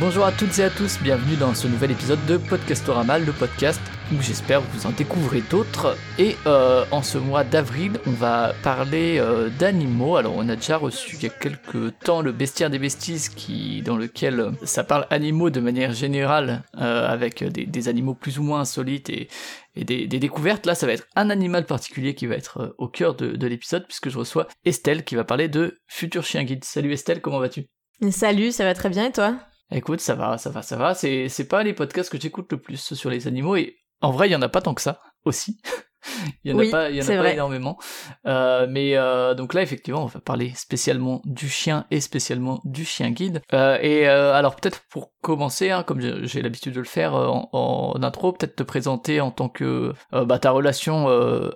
Bonjour à toutes et à tous, bienvenue dans ce nouvel épisode de Podcastorama, le podcast où j'espère vous en découvrez d'autres. Et euh, en ce mois d'avril, on va parler euh, d'animaux. Alors on a déjà reçu il y a quelques temps le Bestiaire des Besties qui, dans lequel euh, ça parle animaux de manière générale, euh, avec des, des, animaux plus ou moins insolites et, et des, des, découvertes. Là, ça va être un animal particulier qui va être au cœur de, de l'épisode puisque je reçois Estelle qui va parler de Futur Chien Guide. Salut Estelle, comment vas-tu? Salut, ça va très bien et toi? Écoute, ça va, ça va, ça va. C'est, c'est pas les podcasts que j'écoute le plus sur les animaux et en vrai, il y en a pas tant que ça aussi. il y en oui, a pas, il y en a pas énormément. Euh, mais euh, donc là, effectivement, on va parler spécialement du chien et spécialement du chien guide. Euh, et euh, alors peut-être pour commencer, hein, comme j'ai l'habitude de le faire euh, en, en, intro, peut-être te présenter en tant que euh, bah, ta relation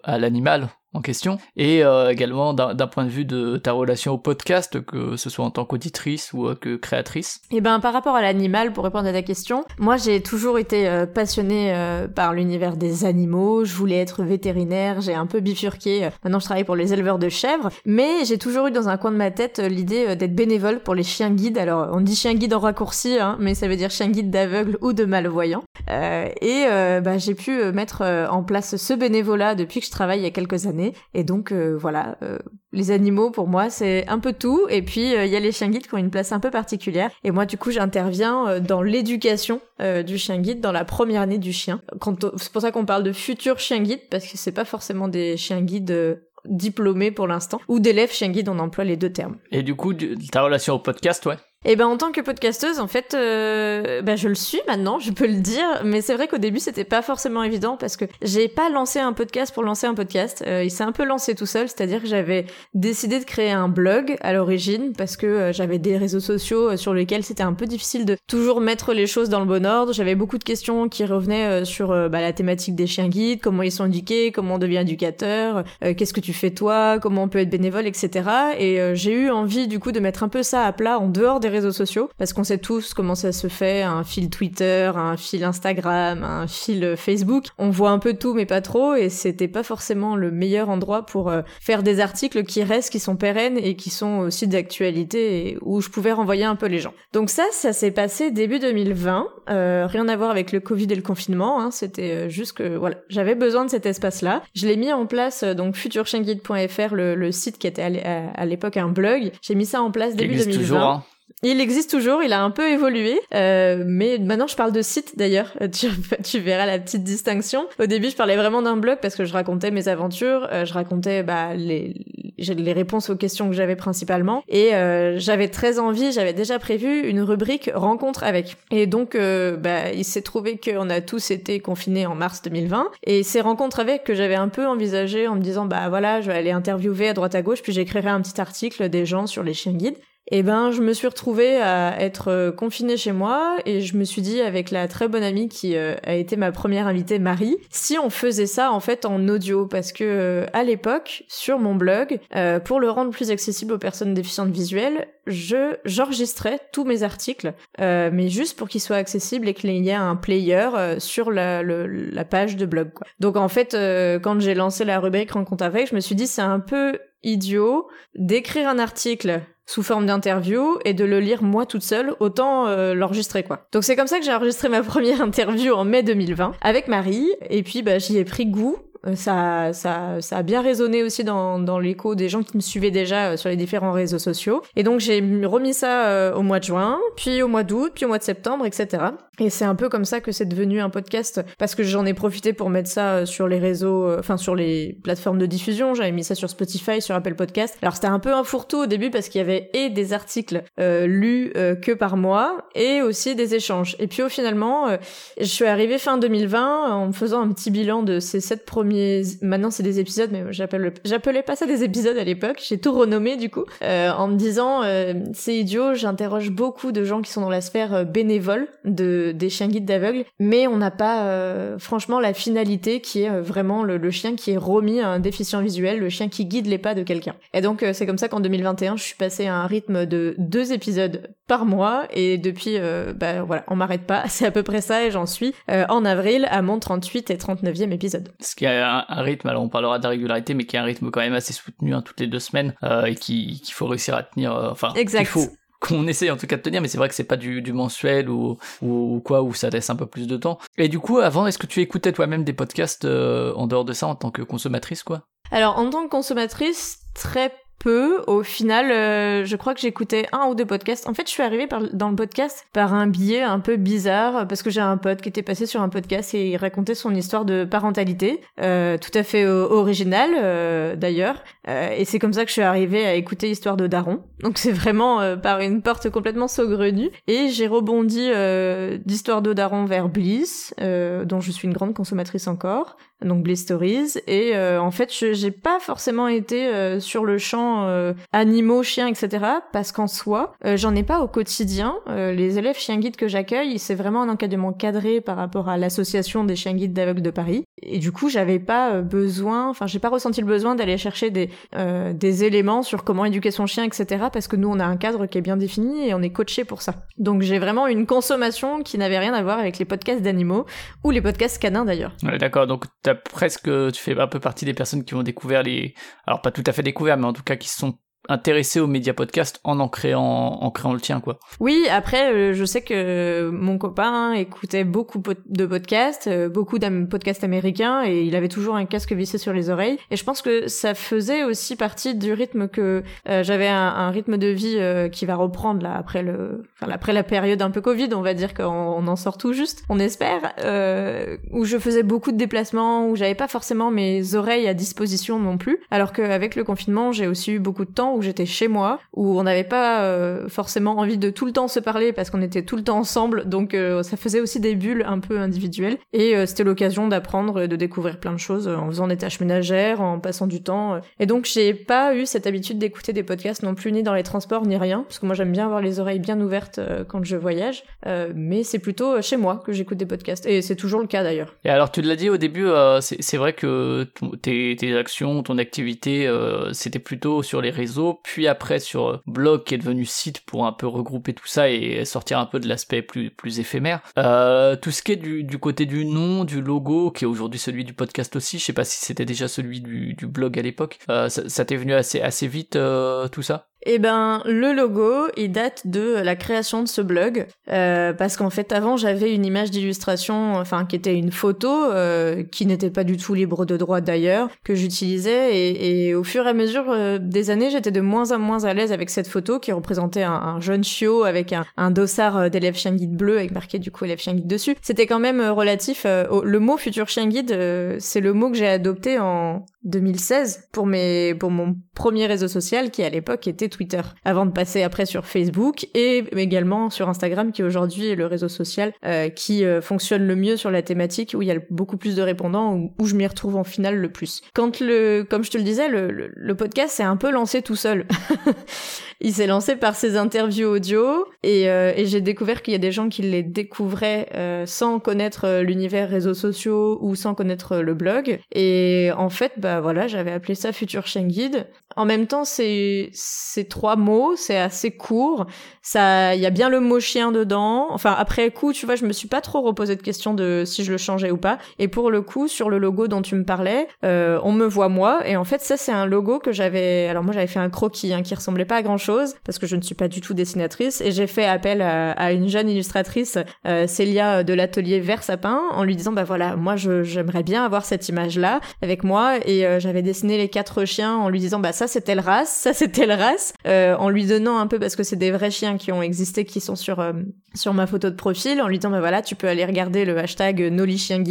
à l'animal en question et euh, également d'un point de vue de ta relation au podcast que ce soit en tant qu'auditrice ou que créatrice. Et ben par rapport à l'animal pour répondre à ta question moi j'ai toujours été euh, passionnée euh, par l'univers des animaux. Je voulais être vétérinaire j'ai un peu bifurqué maintenant je travaille pour les éleveurs de chèvres. Mais j'ai toujours eu dans un coin de ma tête l'idée d'être bénévole pour les chiens guides. Alors on dit chien guide en raccourci hein, mais ça veut dire chien guide d'aveugle ou de malvoyant. Et bah, j'ai pu mettre en place ce bénévolat depuis que je travaille il y a quelques années et donc euh, voilà, euh, les animaux pour moi c'est un peu tout. Et puis euh, il y a les chiens guides qui ont une place un peu particulière. Et moi du coup j'interviens dans l'éducation du chien guide dans la première année du chien. C'est pour ça qu'on parle de futurs chiens guides parce que c'est pas forcément des chiens guides diplômés pour l'instant ou d'élèves chiens guides on emploie les deux termes. Et du coup ta relation au podcast ouais? Et ben en tant que podcasteuse, en fait, euh, ben je le suis maintenant, je peux le dire. Mais c'est vrai qu'au début c'était pas forcément évident parce que j'ai pas lancé un podcast pour lancer un podcast. Euh, il s'est un peu lancé tout seul, c'est-à-dire que j'avais décidé de créer un blog à l'origine parce que euh, j'avais des réseaux sociaux sur lesquels c'était un peu difficile de toujours mettre les choses dans le bon ordre. J'avais beaucoup de questions qui revenaient sur bah, la thématique des chiens guides, comment ils sont éduqués, comment on devient éducateur, qu'est-ce que tu fais toi, comment on peut être bénévole, etc. Et j'ai eu envie du coup de mettre un peu ça à plat en dehors des réseaux sociaux parce qu'on sait tous comment ça se fait un fil Twitter un fil Instagram un fil Facebook. On voit un peu tout mais pas trop et c'était pas forcément le meilleur endroit pour euh, faire des articles qui restent qui sont pérennes et qui sont aussi d'actualité et où je pouvais renvoyer un peu les gens. Donc ça ça s'est passé début 2020 euh, rien à voir avec le Covid et le confinement hein, c'était euh, juste que voilà j'avais besoin de cet espace là je l'ai mis en place euh, donc futurchienguide.fr le, le site qui était à l'époque un blog. J'ai mis ça en place début 2020 toujours, hein. Il existe toujours, il a un peu évolué, euh, mais maintenant je parle de site d'ailleurs. Tu, verras la petite distinction. Au début, je parlais vraiment d'un blog parce que je racontais mes aventures, euh, je racontais bah, les, les réponses aux questions que j'avais principalement, et euh, j'avais très envie, j'avais déjà prévu une rubrique rencontre avec. Et donc, euh, bah, il s'est trouvé qu'on a tous été confinés en mars 2020, et ces rencontres avec que j'avais un peu envisagé en me disant bah voilà, je vais aller interviewer à droite à gauche, puis j'écrirai un petit article des gens sur les chiens guides et ben je me suis retrouvée à être confinée chez moi et je me suis dit avec la très bonne amie qui euh, a été ma première invitée Marie si on faisait ça en fait en audio parce que euh, à l'époque sur mon blog euh, pour le rendre plus accessible aux personnes déficientes visuelles je j'enregistrais tous mes articles mais juste pour qu'ils soient accessibles et qu'il y ait un player sur la, la page de blog quoi. donc en fait quand j'ai lancé la rubrique rencontre avec je me suis dit c'est un peu idiot d'écrire un article sous forme d'interview et de le lire moi toute seule, autant euh, l'enregistrer quoi. Donc c'est comme ça que j'ai enregistré ma première interview en mai 2020 avec Marie et puis bah j'y ai pris goût ça, ça, ça a bien résonné aussi dans, dans l'écho des gens qui me suivaient déjà sur les différents réseaux sociaux. Et donc j'ai remis ça euh, au mois de juin, puis au mois d'août, puis au mois de septembre, etc. Et c'est un peu comme ça que c'est devenu un podcast, parce que j'en ai profité pour mettre ça sur les réseaux, enfin sur les plateformes de diffusion. J'avais mis ça sur Spotify, sur Apple Podcast. Alors c'était un peu un fourre-tout au début parce qu'il y avait et des articles euh, lus euh, que par mois, et aussi des échanges. Et puis au finalement, je suis arrivée fin 2020 en faisant un petit bilan de ces sept premiers maintenant c'est des épisodes mais j'appelle j'appelais pas ça des épisodes à l'époque j'ai tout renommé du coup euh, en me disant euh, c'est idiot j'interroge beaucoup de gens qui sont dans la sphère euh, bénévole de des chiens guides d'aveugles mais on n'a pas franchement la finalité qui est vraiment le, chien qui est remis à un déficient visuel le chien qui guide les pas de quelqu'un. Et donc c'est comme ça qu'en 2021 je suis passée à un rythme de deux épisodes par mois et depuis bah voilà on m'arrête pas c'est à peu près ça et j'en suis en avril à mon 38 et 39e épisode un, rythme, alors on parlera de la régularité, mais qui est un rythme quand même assez soutenu hein, toutes les deux semaines et qu'il faut réussir à tenir. enfin, exact. il faut qu'on essaye en tout cas de tenir, mais c'est vrai que c'est pas du, du mensuel ou, ou, quoi, où ça laisse un peu plus de temps. Et du coup, avant, est-ce que tu écoutais toi-même des podcasts en dehors de ça en tant que consommatrice, quoi? Alors, en tant que consommatrice, très peu. Au final, euh, je crois que j'écoutais un ou deux podcasts. En fait, je suis arrivée par, dans le podcast par un biais un peu bizarre parce que j'ai un pote qui était passé sur un podcast et il racontait son histoire de parentalité, euh, tout à fait original euh, d'ailleurs. Euh, et c'est comme ça que je suis arrivée à écouter Histoire de Daron. Donc c'est vraiment euh, par une porte complètement saugrenue. Et j'ai rebondi d'Histoire de Daron vers Bliss, dont je suis une grande consommatrice encore donc Bliss Stories et en fait j'ai pas forcément été sur le champ euh, animaux, chiens, etc. Parce qu'en soi, euh, j'en ai pas au quotidien. Euh, les élèves chiens guides que j'accueille, c'est vraiment un encadrement cadré par rapport à l'association des chiens guides d'aveugles de Paris. Et du coup, j'avais pas besoin, enfin, j'ai pas ressenti le besoin d'aller chercher des des éléments sur comment éduquer son chien, etc. Parce que nous, on a un cadre qui est bien défini et on est coaché pour ça. Donc, j'ai vraiment une consommation qui n'avait rien à voir avec les podcasts d'animaux ou les podcasts canins d'ailleurs. D'accord. Donc, t'as presque, tu fais un peu partie des personnes qui ont découvert les, alors pas tout à fait découvert, mais en tout cas qui sont intéressé aux médias podcast en en créant en créant le tien quoi. Oui, après euh, je sais que mon copain écoutait beaucoup de podcasts, euh, beaucoup de podcasts américains et il avait toujours un casque vissé sur les oreilles et je pense que ça faisait aussi partie du rythme que euh, j'avais un, rythme de vie qui va reprendre là après le enfin après la période un peu Covid, on va dire qu'on en sort tout juste, on espère où je faisais beaucoup de déplacements où j'avais pas forcément mes oreilles à disposition non plus alors qu'avec le confinement, j'ai aussi eu beaucoup de temps où j'étais chez moi, où on n'avait pas euh, forcément envie de tout le temps se parler parce qu'on était tout le temps ensemble, donc euh, ça faisait aussi des bulles un peu individuelles. Et euh, c'était l'occasion d'apprendre et de découvrir plein de choses en faisant des tâches ménagères, en passant du temps. Et donc j'ai pas eu cette habitude d'écouter des podcasts non plus ni dans les transports ni rien, parce que moi j'aime bien avoir les oreilles bien ouvertes quand je voyage, mais c'est plutôt chez moi que j'écoute des podcasts. Et c'est toujours le cas d'ailleurs. Et alors tu l'as dit au début, c'est vrai que tes, tes actions, ton activité, c'était plutôt sur les réseaux puis après sur euh, blog qui est devenu site pour un peu regrouper tout ça et sortir un peu de l'aspect plus, éphémère. Euh, tout ce qui est du, côté du nom, du logo, qui est aujourd'hui celui du podcast aussi, je sais pas si c'était déjà celui du, du blog à l'époque, euh, ça, ça t'est venu assez, assez vite tout ça? Eh ben, le logo, il date de la création de ce blog, euh, parce qu'en fait, avant, j'avais une image d'illustration, enfin, qui était une photo, euh, qui n'était pas du tout libre de droit d'ailleurs, que j'utilisais, et, et, au fur et à mesure euh, des années, j'étais de moins en moins à l'aise avec cette photo qui représentait un, un jeune chiot avec un, un dossard euh, d'élève chien guide bleu avec marqué du coup élève chien guide dessus. C'était quand même euh, relatif. Au, le mot futur chien guide, c'est le mot que j'ai adopté en 2016 pour mes pour mon premier réseau social qui à l'époque était Twitter avant de passer après sur Facebook et également sur Instagram qui aujourd'hui est le réseau social euh, qui euh, fonctionne le mieux sur la thématique où il y a beaucoup plus de répondants où, où je m'y retrouve en finale le plus. Quand le comme je te le disais le, podcast s'est un peu lancé tout seul. il s'est lancé par ses interviews audio et, euh, et j'ai découvert qu'il y a des gens qui les découvraient euh, sans connaître euh, l'univers réseaux sociaux ou sans connaître le blog. Et en fait, bah voilà, j'avais appelé ça Future Guide. En même temps, c'est c'est trois mots, c'est assez court. Ça, il y a bien le mot chien dedans. Enfin, après coup, tu vois, je me suis pas trop reposé de question de si je le changeais ou pas. Et pour le coup, sur le logo dont tu me parlais, euh, on me voit moi. Et en fait, ça c'est un logo que j'avais. Alors moi, j'avais fait un croquis hein, qui ressemblait pas à grand chose parce que je ne suis pas du tout dessinatrice et j'ai fait appel à, une jeune illustratrice euh, Célia de l'atelier Vert Sapin en lui disant bah voilà moi j'aimerais bien avoir cette image là avec moi et euh, j'avais dessiné les quatre chiens en lui disant bah ça c'est telle race ça c'est telle race euh, en lui donnant un peu parce que c'est des vrais chiens qui ont existé qui sont sur sur ma photo de profil en lui disant bah voilà tu peux aller regarder le hashtag Noli Chien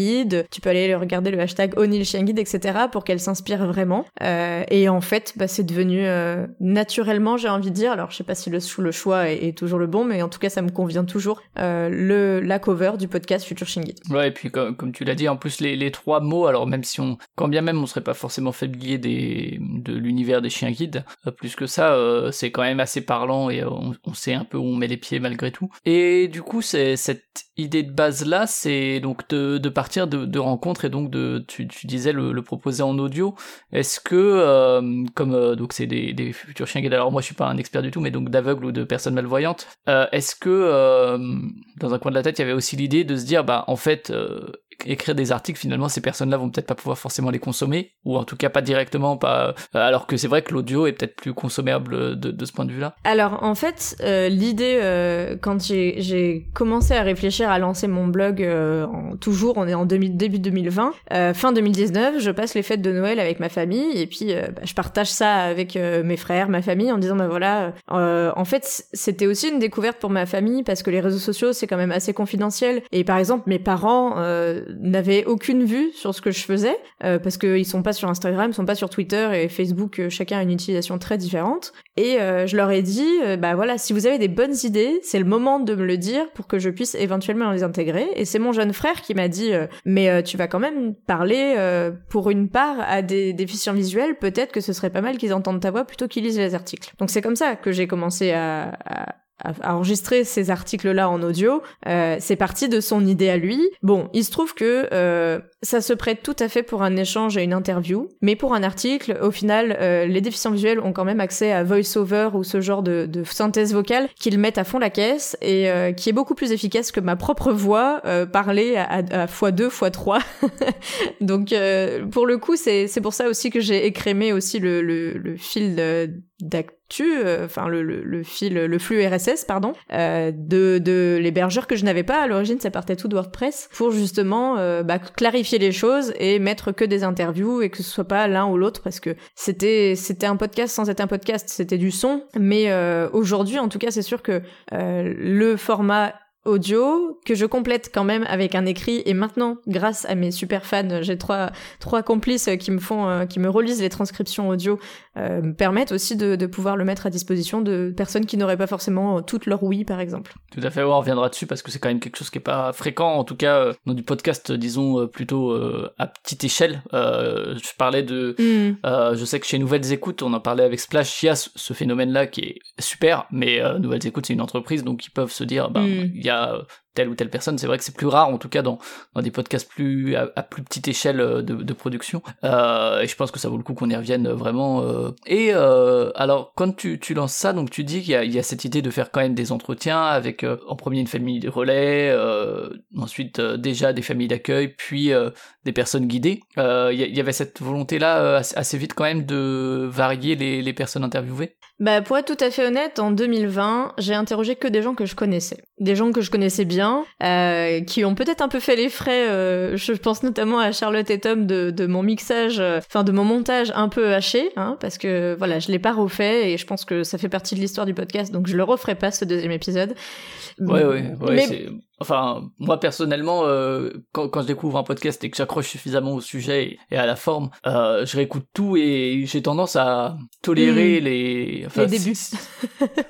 tu peux aller regarder le hashtag Onil Chien etc pour qu'elle s'inspire vraiment et en fait bah c'est devenu naturellement j'ai envie dire. Alors, je sais pas si le, le choix est, toujours le bon, mais en tout cas, ça me convient toujours. Euh, le la cover du podcast Future Shingit. Ouais, et puis comme, tu l'as dit, en plus les, les, trois mots. Alors même si on, quand bien même, on serait pas forcément familier des de l'univers des chiens guides, euh, plus que ça, euh, c'est quand même assez parlant et on, on, sait un peu où on met les pieds malgré tout. Et du coup, cette idée de base là, c'est donc de, partir de, rencontres et donc de, tu, disais le, proposer en audio. Est-ce que euh, comme donc c'est des, futurs chiens guides. Alors moi, je suis pas un expert du tout, mais donc d'aveugles ou de personnes malvoyantes. Euh, est-ce que euh, dans un coin de la tête, il y avait aussi l'idée de se dire, bah en fait, euh, écrire des articles, finalement, ces personnes-là vont peut-être pas pouvoir forcément les consommer, ou en tout cas pas directement, pas. Euh, alors que c'est vrai que l'audio est peut-être plus consommable de, de, ce point de vue-là. Alors en fait, euh, l'idée euh, quand j'ai commencé à réfléchir à lancer mon blog, toujours, on est en début 2020, fin 2019, je passe les fêtes de Noël avec ma famille et puis bah, je partage ça avec mes frères, ma famille, en disant bah voilà, en fait c'était aussi une découverte pour ma famille parce que les réseaux sociaux c'est quand même assez confidentiel et par exemple mes parents n'avaient aucune vue sur ce que je faisais parce qu'ils sont pas sur Instagram, ils sont pas sur Twitter et Facebook, chacun a une utilisation très différente. Et je leur ai dit, bah voilà, si vous avez des bonnes idées, c'est le moment de me le dire pour que je puisse éventuellement les intégrer. Et c'est mon jeune frère qui m'a dit, mais tu vas quand même parler pour une part à des déficients visuels, peut-être que ce serait pas mal qu'ils entendent ta voix plutôt qu'ils lisent les articles. Donc c'est comme ça que j'ai commencé à enregistrer ces articles-là en audio, euh, c'est parti de son idée à lui. Bon, il se trouve que euh, ça se prête tout à fait pour un échange et une interview, mais pour un article, au final, euh, les déficients visuels ont quand même accès à VoiceOver ou ce genre de, de synthèse vocale qu'ils mettent à fond la caisse et euh, qui est beaucoup plus efficace que ma propre voix euh, parlée à, à, x2, x3. Donc, pour le coup, c'est pour ça aussi que j'ai écrémé aussi le, le, le fil d'acte euh, enfin le, le, fil, le flux RSS, pardon, euh, de, de l'hébergeur que je n'avais pas. À l'origine, ça partait tout de WordPress, pour justement euh, bah, clarifier les choses et mettre que des interviews et que ce soit pas l'un ou l'autre, parce que c'était c'était un podcast sans être un podcast, c'était du son, mais aujourd'hui en tout cas c'est sûr que le format audio que je complète quand même avec un écrit. Et maintenant grâce à mes super fans j'ai trois trois complices qui me font euh, qui me relisent les transcriptions audio euh, me permettent aussi de, de, pouvoir le mettre à disposition de personnes qui n'auraient pas forcément toutes leur oui par exemple. Tout à fait. On reviendra dessus parce que c'est quand même quelque chose qui est pas fréquent. En tout cas euh, dans du podcast disons plutôt à petite échelle je parlais de mm. je sais que chez Nouvelles Écoutes on en parlait avec Splash. Il y a ce phénomène là qui est super mais Nouvelles Écoutes c'est une entreprise donc ils peuvent se dire ben il y a uh, telle ou telle personne. C'est vrai que c'est plus rare, en tout cas dans, des podcasts plus à, plus petite échelle euh, de, production. Euh, et je pense que ça vaut le coup qu'on y revienne vraiment. Euh. Et euh, alors, quand tu, tu lances ça, donc tu dis qu'il y a, cette idée de faire quand même des entretiens avec en premier une famille de relais, ensuite déjà des familles d'accueil, puis des personnes guidées. Il y, avait cette volonté-là assez vite quand même de varier les, les personnes interviewées? Bah pour être tout à fait honnête, en 2020, j'ai interrogé que des gens que je connaissais, des gens que je connaissais bien euh, qui ont peut-être un peu fait les frais. Euh, je pense notamment à Charlotte et Tom de, de mon mixage, euh, enfin de mon montage un peu haché, hein, parce que voilà, je l'ai pas refait et je pense que ça fait partie de l'histoire du podcast, donc je le referai pas ce deuxième épisode. Ouais, ouais, ouais. Mais... Enfin, moi personnellement, euh, quand, quand, je découvre un podcast et que j'accroche suffisamment au sujet et, à la forme, euh, je réécoute tout et j'ai tendance à tolérer hmm. les, enfin, les débuts.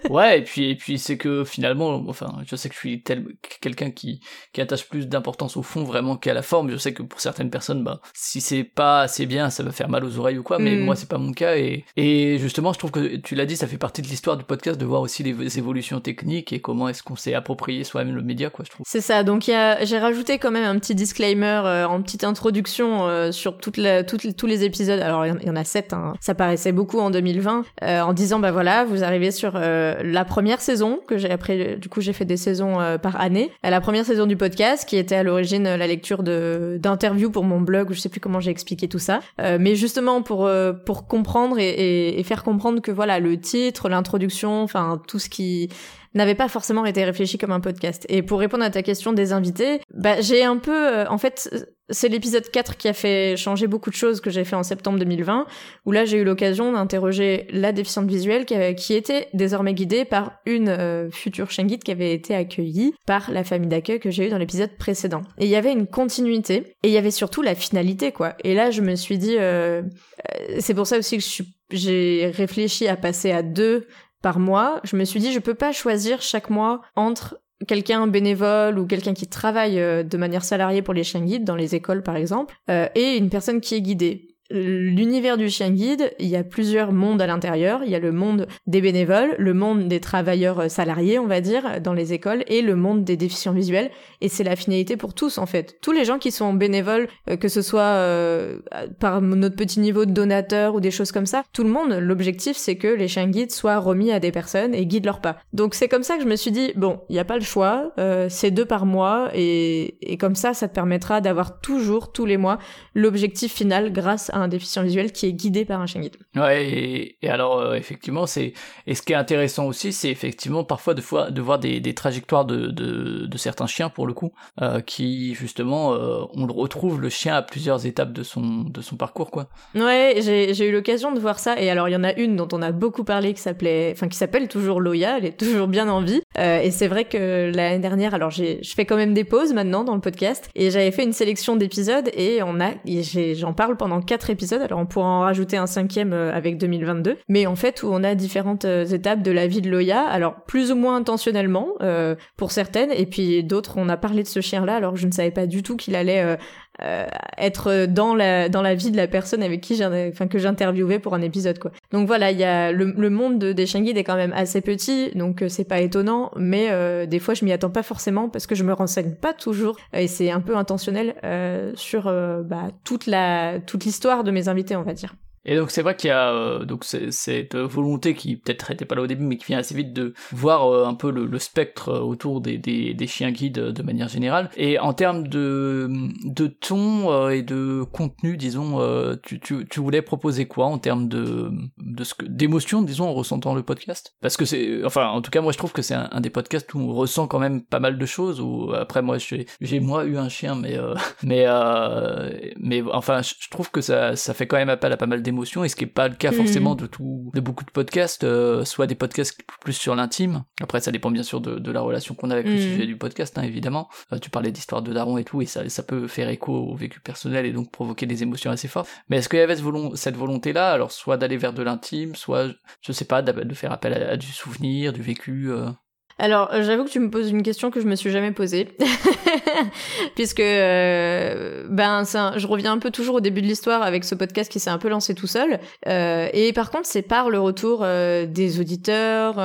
ouais, et puis et puis c'est que finalement, enfin, je sais que je suis tel quelqu'un qui qui attache plus d'importance au fond vraiment qu'à la forme. Je sais que pour certaines personnes, bah, si c'est pas assez bien, ça va faire mal aux oreilles ou quoi. Mais hmm. moi, c'est pas mon cas et et justement, je trouve que tu l'as dit, ça fait partie de l'histoire du podcast de voir aussi les évolutions techniques et comment est-ce qu'on s'est approprié soi-même le média, quoi. Je c'est ça. Donc j'ai rajouté quand même un petit disclaimer euh, en petite introduction euh, sur toute la, toutes, tous les épisodes. Alors il y en a sept. Hein. Ça paraissait beaucoup en 2020 euh, en disant bah voilà vous arrivez sur la première saison que j'ai après du coup j'ai fait des saisons par année. La première saison du podcast qui était à l'origine la lecture de d'interviews pour mon blog. Je sais plus comment j'ai expliqué tout ça. mais justement pour pour comprendre et, et, et faire comprendre que voilà le titre, l'introduction, enfin tout ce qui n'avait pas forcément été réfléchi comme un podcast. Et pour répondre à ta question des invités, bah, j'ai un peu, euh, en fait, c'est l'épisode 4 qui a fait changer beaucoup de choses que j'ai fait en septembre 2020, où là j'ai eu l'occasion d'interroger la déficiente visuelle qui, avait, qui était désormais guidée par une euh, future chaîne guide qui avait été accueillie par la famille d'accueil que j'ai eu dans l'épisode précédent. Et il y avait une continuité, et il y avait surtout la finalité, quoi. Et là je me suis dit, euh, c'est pour ça aussi que j'ai réfléchi à passer à deux par mois, je me suis dit je peux pas choisir chaque mois entre quelqu'un bénévole ou quelqu'un qui travaille euh, de manière salariée pour les chiens guides dans les écoles par exemple euh, et une personne qui est guidée. L'univers du chien guide, il y a plusieurs mondes à l'intérieur. Il y a le monde des bénévoles, le monde des travailleurs euh, salariés, on va dire, dans les écoles, et le monde des déficients visuels. Et c'est la finalité pour tous, en fait. Tous les gens qui sont bénévoles, euh, que ce soit euh, par notre petit niveau de donateur ou des choses comme ça, tout le monde, l'objectif, c'est que les chiens guides soient remis à des personnes et guident leurs pas. Donc c'est comme ça que je me suis dit, bon, il n'y a pas le choix, c'est deux par mois, et, et comme ça, ça te permettra d'avoir toujours, tous les mois, l'objectif final grâce à un déficient visuel qui est guidé par un chien guide. Ouais, et, alors euh, effectivement, c'est et ce qui est intéressant aussi, c'est effectivement parfois de, fois, de voir des, des trajectoires de, de, de, certains chiens pour le coup, euh, qui justement, euh, on le retrouve le chien à plusieurs étapes de son de son parcours, quoi. Ouais, j'ai eu l'occasion de voir ça, et alors il y en a une dont on a beaucoup parlé qui s'appelait, enfin qui s'appelle toujours Loya, elle est toujours bien en vie, et c'est vrai que l'année dernière, alors je fais quand même des pauses maintenant dans le podcast, et j'avais fait une sélection d'épisodes et on a, j'en parle pendant quatre épisodes, alors on pourra en rajouter un cinquième euh, avec 2022, mais en fait où on a différentes euh, étapes de la vie de Loya, alors plus ou moins intentionnellement euh, pour certaines, et puis d'autres on a parlé de ce chien-là alors je ne savais pas du tout qu'il allait être dans la dans la vie de la personne avec qui enfin que j'interviewais pour un épisode quoi. Donc voilà, il y a le, le monde de, des est quand même assez petit, donc euh, c'est pas étonnant, mais euh, des fois je m'y attends pas forcément parce que je me renseigne pas toujours et c'est un peu intentionnel sur bah, toute la toute l'histoire de mes invités on va dire. Et donc c'est vrai qu'il y a euh, donc cette volonté qui peut-être n'était pas là au début, mais qui vient assez vite de voir euh, un peu le, spectre euh, autour des, des, des, chiens guides de manière générale. Et en termes de, de ton et de contenu, disons, tu, tu, tu, voulais proposer quoi en termes de, de ce que d'émotion, disons, en ressentant le podcast? Parce que c'est, enfin, en tout cas, moi je trouve que c'est un, des podcasts où on ressent quand même pas mal de choses. Ou après, moi, j'ai moi eu un chien, mais mais mais enfin, je trouve que ça ça fait quand même appel à pas mal d'émotions et ce qui est pas le cas forcément mm. de tout de beaucoup de podcasts euh, soit des podcasts plus sur l'intime après ça dépend bien sûr de, la relation qu'on a avec le mm. sujet du podcast hein, évidemment euh, tu parlais d'histoire de daron et tout et ça, ça peut faire écho au vécu personnel et donc provoquer des émotions assez fortes mais est-ce qu'il y avait cette volonté là alors soit d'aller vers de l'intime soit je sais pas de faire appel à, du souvenir du vécu euh alors, euh, j'avoue que tu me poses une question que je me suis jamais posée, puisque euh, ben je reviens un peu toujours au début de l'histoire avec ce podcast qui s'est un peu lancé tout seul. Euh, et par contre, c'est par le retour des auditeurs,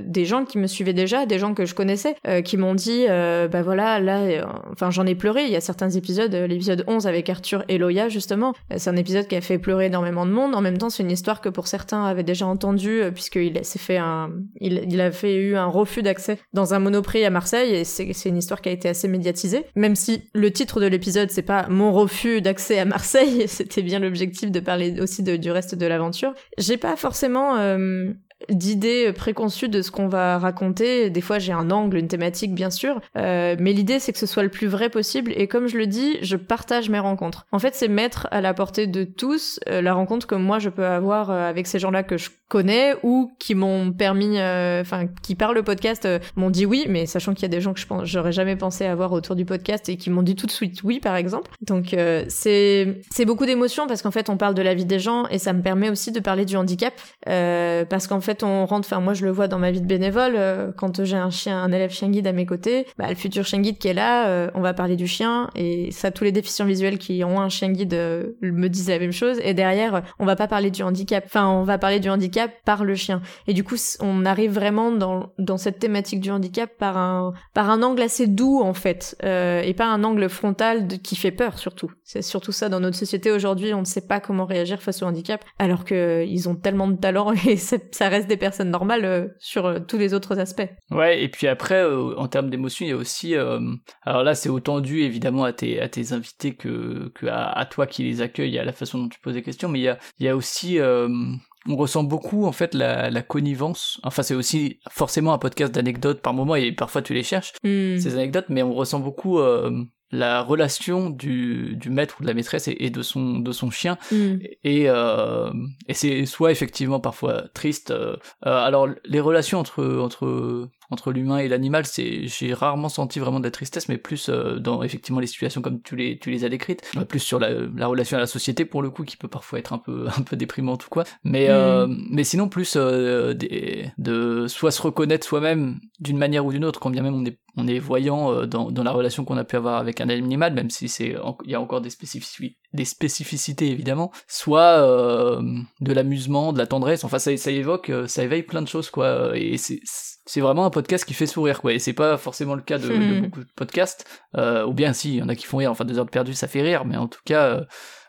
des gens qui me suivaient déjà, des gens que je connaissais, qui m'ont dit, ben voilà, là, enfin j'en ai pleuré. Il y a certains épisodes, l'épisode 11 avec Arthur et Loya justement, c'est un épisode qui a fait pleurer énormément de monde. En même temps, c'est une histoire que pour certains avaient déjà entendue, puisqu'il s'est fait un, il, il a fait eu un refus d'accès dans un monoprix à Marseille et c'est une histoire qui a été assez médiatisée. Même si le titre de l'épisode c'est pas mon refus d'accès à Marseille, c'était bien l'objectif de parler aussi de, du reste de l'aventure. J'ai pas forcément euh, d'idées préconçues de ce qu'on va raconter. Des fois, j'ai un angle, une thématique, bien sûr, euh, mais l'idée, c'est que ce soit le plus vrai possible. Et comme je le dis, je partage mes rencontres. En fait, c'est mettre à la portée de tous euh, la rencontre que moi je peux avoir euh, avec ces gens-là que je connais ou qui m'ont permis, euh, enfin, qui par le podcast m'ont dit oui, mais sachant qu'il y a des gens que je pense, j'aurais jamais pensé avoir autour du podcast et qui m'ont dit tout de suite oui, par exemple. Donc, c'est c'est beaucoup d'émotions parce qu'en fait, on parle de la vie des gens et ça me permet aussi de parler du handicap parce qu'en fait, on rentre, enfin moi je le vois dans ma vie de bénévole, euh, quand j'ai un chien, un élève chien guide à mes côtés, bah, le futur chien guide qui est là, euh, on va parler du chien et ça tous les déficients visuels qui ont un chien guide euh, me disent la même chose et derrière on va pas parler du handicap, enfin on va parler du handicap par le chien et du coup on arrive vraiment dans cette thématique du handicap par un angle assez doux en fait et pas un angle frontal qui fait peur surtout. C'est surtout ça dans notre société aujourd'hui, on ne sait pas comment réagir face au handicap alors que ils ont tellement de talent et ça, ça des personnes normales euh, sur euh, tous les autres aspects. Ouais, et puis après, euh, en termes d'émotion, il y a aussi, alors là, c'est autant dû évidemment à tes, à tes invités que, que à, toi qui les accueille, à la façon dont tu poses des questions, mais il y a, il y a aussi on ressent beaucoup en fait la, la connivence. Enfin, c'est aussi forcément un podcast d'anecdotes par moment et parfois tu les cherches hmm. ces anecdotes, mais on ressent beaucoup la relation du, du maître ou de la maîtresse et, de son de son chien mm. et euh, et c'est soit effectivement parfois triste euh, euh, alors les relations entre entre entre l'humain et l'animal, c'est j'ai rarement senti vraiment de la tristesse, mais plus euh, dans effectivement les situations comme tu les tu les as décrites, plus sur la, la, relation à la société pour le coup qui peut parfois être un peu un peu déprimante ou quoi. Mais euh, mm. mais sinon plus euh, des, de soit se reconnaître soi-même d'une manière ou d'une autre, quand bien même on est on est voyant dans, dans la relation qu'on a pu avoir avec un animal, même si c'est il y a encore des spécificités des spécificités évidemment, soit de l'amusement, de la tendresse. Enfin ça ça évoque ça éveille plein de choses quoi. Et c'est c'est vraiment un podcast qui fait sourire quoi. Et c'est pas forcément le cas de, hmm. beaucoup de podcasts. Euh, ou bien si il y en a qui font rire. Enfin deux heures de perdu ça fait rire. Mais en tout cas euh,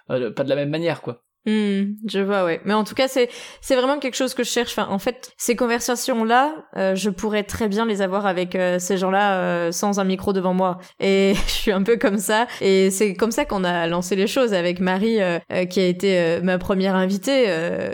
euh, pas de la même manière quoi Hmm, je vois, ouais. Mais en tout cas, c'est c'est vraiment quelque chose que je cherche. Enfin, en fait, ces conversations-là, euh, je pourrais très bien les avoir avec euh, ces gens-là euh, sans un micro devant moi. Et je suis un peu comme ça. Et c'est comme ça qu'on a lancé les choses avec Marie, qui a été ma première invitée.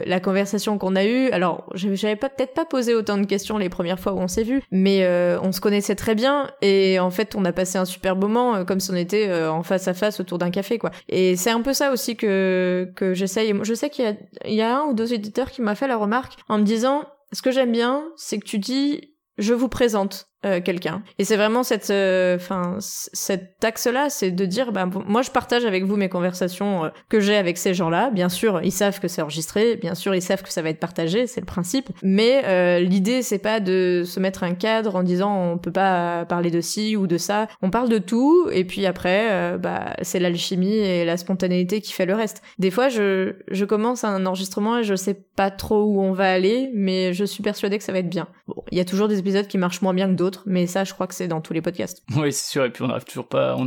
la conversation qu'on a eue. Alors, j'avais peut-être pas posé autant de questions les premières fois où on s'est vu, mais on se connaissait très bien. Et en fait, on a passé un super moment, comme si on était en face à face autour d'un café, quoi. Et c'est un peu ça aussi que que j'essaie je sais qu'il y, y a, un ou deux éditeurs qui m'a fait la remarque en me disant, ce que j'aime bien, c'est que tu dis, je vous présente. Euh, quelqu'un. Et c'est vraiment cette, euh, enfin, cet axe-là, c'est de dire, bah, moi, je partage avec vous mes conversations euh, que j'ai avec ces gens-là. Bien sûr, ils savent que c'est enregistré. Bien sûr, ils savent que ça va être partagé. C'est le principe. Mais l'idée, c'est pas de se mettre un cadre en disant, on peut pas parler de ci ou de ça. On parle de tout. Et puis après, bah, c'est l'alchimie et la spontanéité qui fait le reste. Des fois, je, je commence un enregistrement et je sais pas trop où on va aller, mais je suis persuadée que ça va être bien. Bon, il y a toujours des épisodes qui marchent moins bien que d'autres mais ça, je crois que c'est dans tous les podcasts. Oui, c'est sûr, et puis on n'arrive toujours pas, on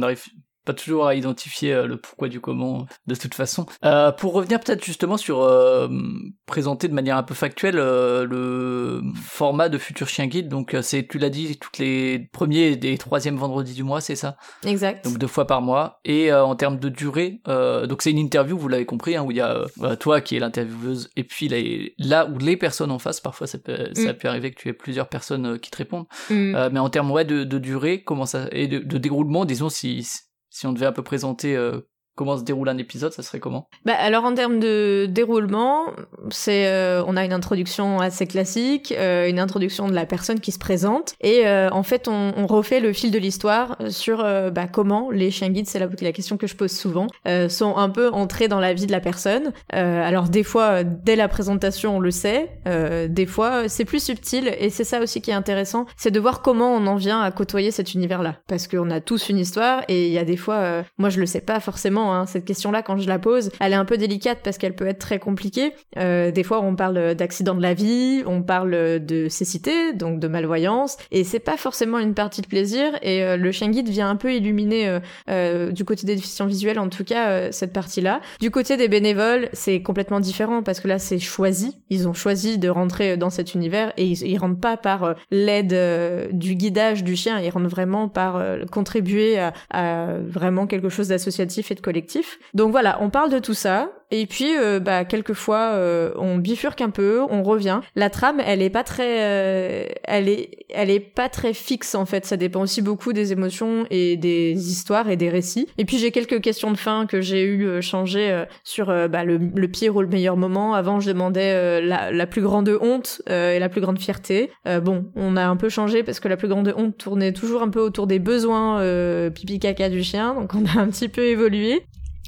pas toujours à identifier euh, le pourquoi du comment de toute façon. Euh, pour revenir peut-être justement sur euh, présenter de manière un peu factuelle le format de Futur Chien Guide, donc c'est tu l'as dit toutes les premiers et troisièmes vendredis du mois, c'est ça? Exact. Donc deux fois par mois et en termes de durée, donc c'est une interview, vous l'avez compris, hein, où il y a toi qui est l'intervieweuse et puis là où les personnes en face, parfois ça peut ça mm. peut arriver que tu aies plusieurs personnes qui te répondent, mm. mais en termes ouais de, de durée, comment ça et de, de déroulement, disons si si on devait un peu présenter euh, comment se déroule un épisode, ça serait comment? Bah alors en termes de déroulement, c'est euh, on a une introduction assez classique, euh, une introduction de la personne qui se présente et euh, en fait on, refait le fil de l'histoire sur bah, comment les chiens guides, c'est la, la, question que je pose souvent, sont un peu entrés dans la vie de la personne. alors des fois dès la présentation on le sait, des fois c'est plus subtil et c'est ça aussi qui est intéressant, c'est de voir comment on en vient à côtoyer cet univers-là parce qu'on a tous une histoire et il y a des fois, moi je le sais pas forcément Hein. Cette question-là, quand je la pose, elle est un peu délicate parce qu'elle peut être très compliquée. Euh, des fois, on parle d'accident de la vie, on parle de cécité, donc de malvoyance, et c'est pas forcément une partie de plaisir. Et euh, le chien guide vient un peu illuminer euh, du côté des déficients visuels, en tout cas, cette partie-là. Du côté des bénévoles, c'est complètement différent parce que là, c'est choisi. Ils ont choisi de rentrer dans cet univers et ils, ils rentrent pas par l'aide du guidage du chien, ils rentrent vraiment par contribuer à, à vraiment quelque chose d'associatif et de collectif donc voilà, on parle de tout ça. Et puis, euh, bah, quelquefois, euh, on bifurque un peu, on revient. La trame, elle est pas très, euh, elle est, pas très fixe en fait. Ça dépend aussi beaucoup des émotions et des histoires et des récits. Et puis j'ai quelques questions de fin que j'ai eu changer sur bah, le, le, pire ou le meilleur moment. Avant, je demandais la, la, plus grande honte et la plus grande fierté. bon, on a un peu changé parce que la plus grande honte tournait toujours un peu autour des besoins pipi caca du chien. Donc on a un petit peu évolué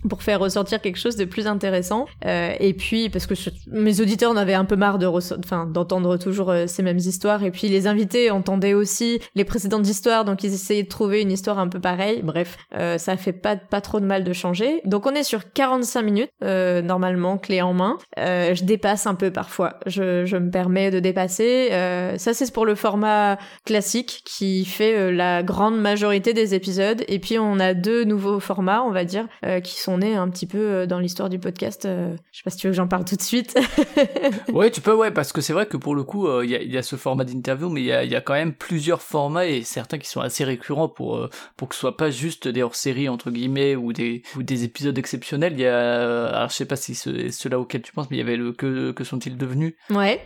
pour faire ressortir quelque chose de plus intéressant. Euh, et puis parce que mes auditeurs en avaient un peu marre de enfin d'entendre toujours euh, ces mêmes histoires. Et puis les invités entendaient aussi les précédentes histoires, donc ils essayaient de trouver une histoire un peu pareille. Bref, euh, ça fait pas pas trop de mal de changer. Donc on est sur 45 minutes euh, normalement, clé en main. Euh, je dépasse un peu parfois. Je, je me permets de dépasser. ça c'est pour le format classique qui fait la grande majorité des épisodes. Et puis on a deux nouveaux formats, on va dire, qui sont on est un petit peu euh, dans l'histoire du podcast. Euh, je sais pas si tu veux que j'en parle tout de suite. ouais, tu peux, ouais, parce que c'est vrai que pour le coup, euh, il y, a, ce format d'interview, mais il y a, quand même plusieurs formats et certains qui sont assez récurrents pour pour que ce soit pas juste des hors-séries entre guillemets ou des ou des épisodes exceptionnels. Il y a, alors je sais pas si c'est ceux-là auxquels tu penses, mais il y avait le que que sont-ils devenus Ouais.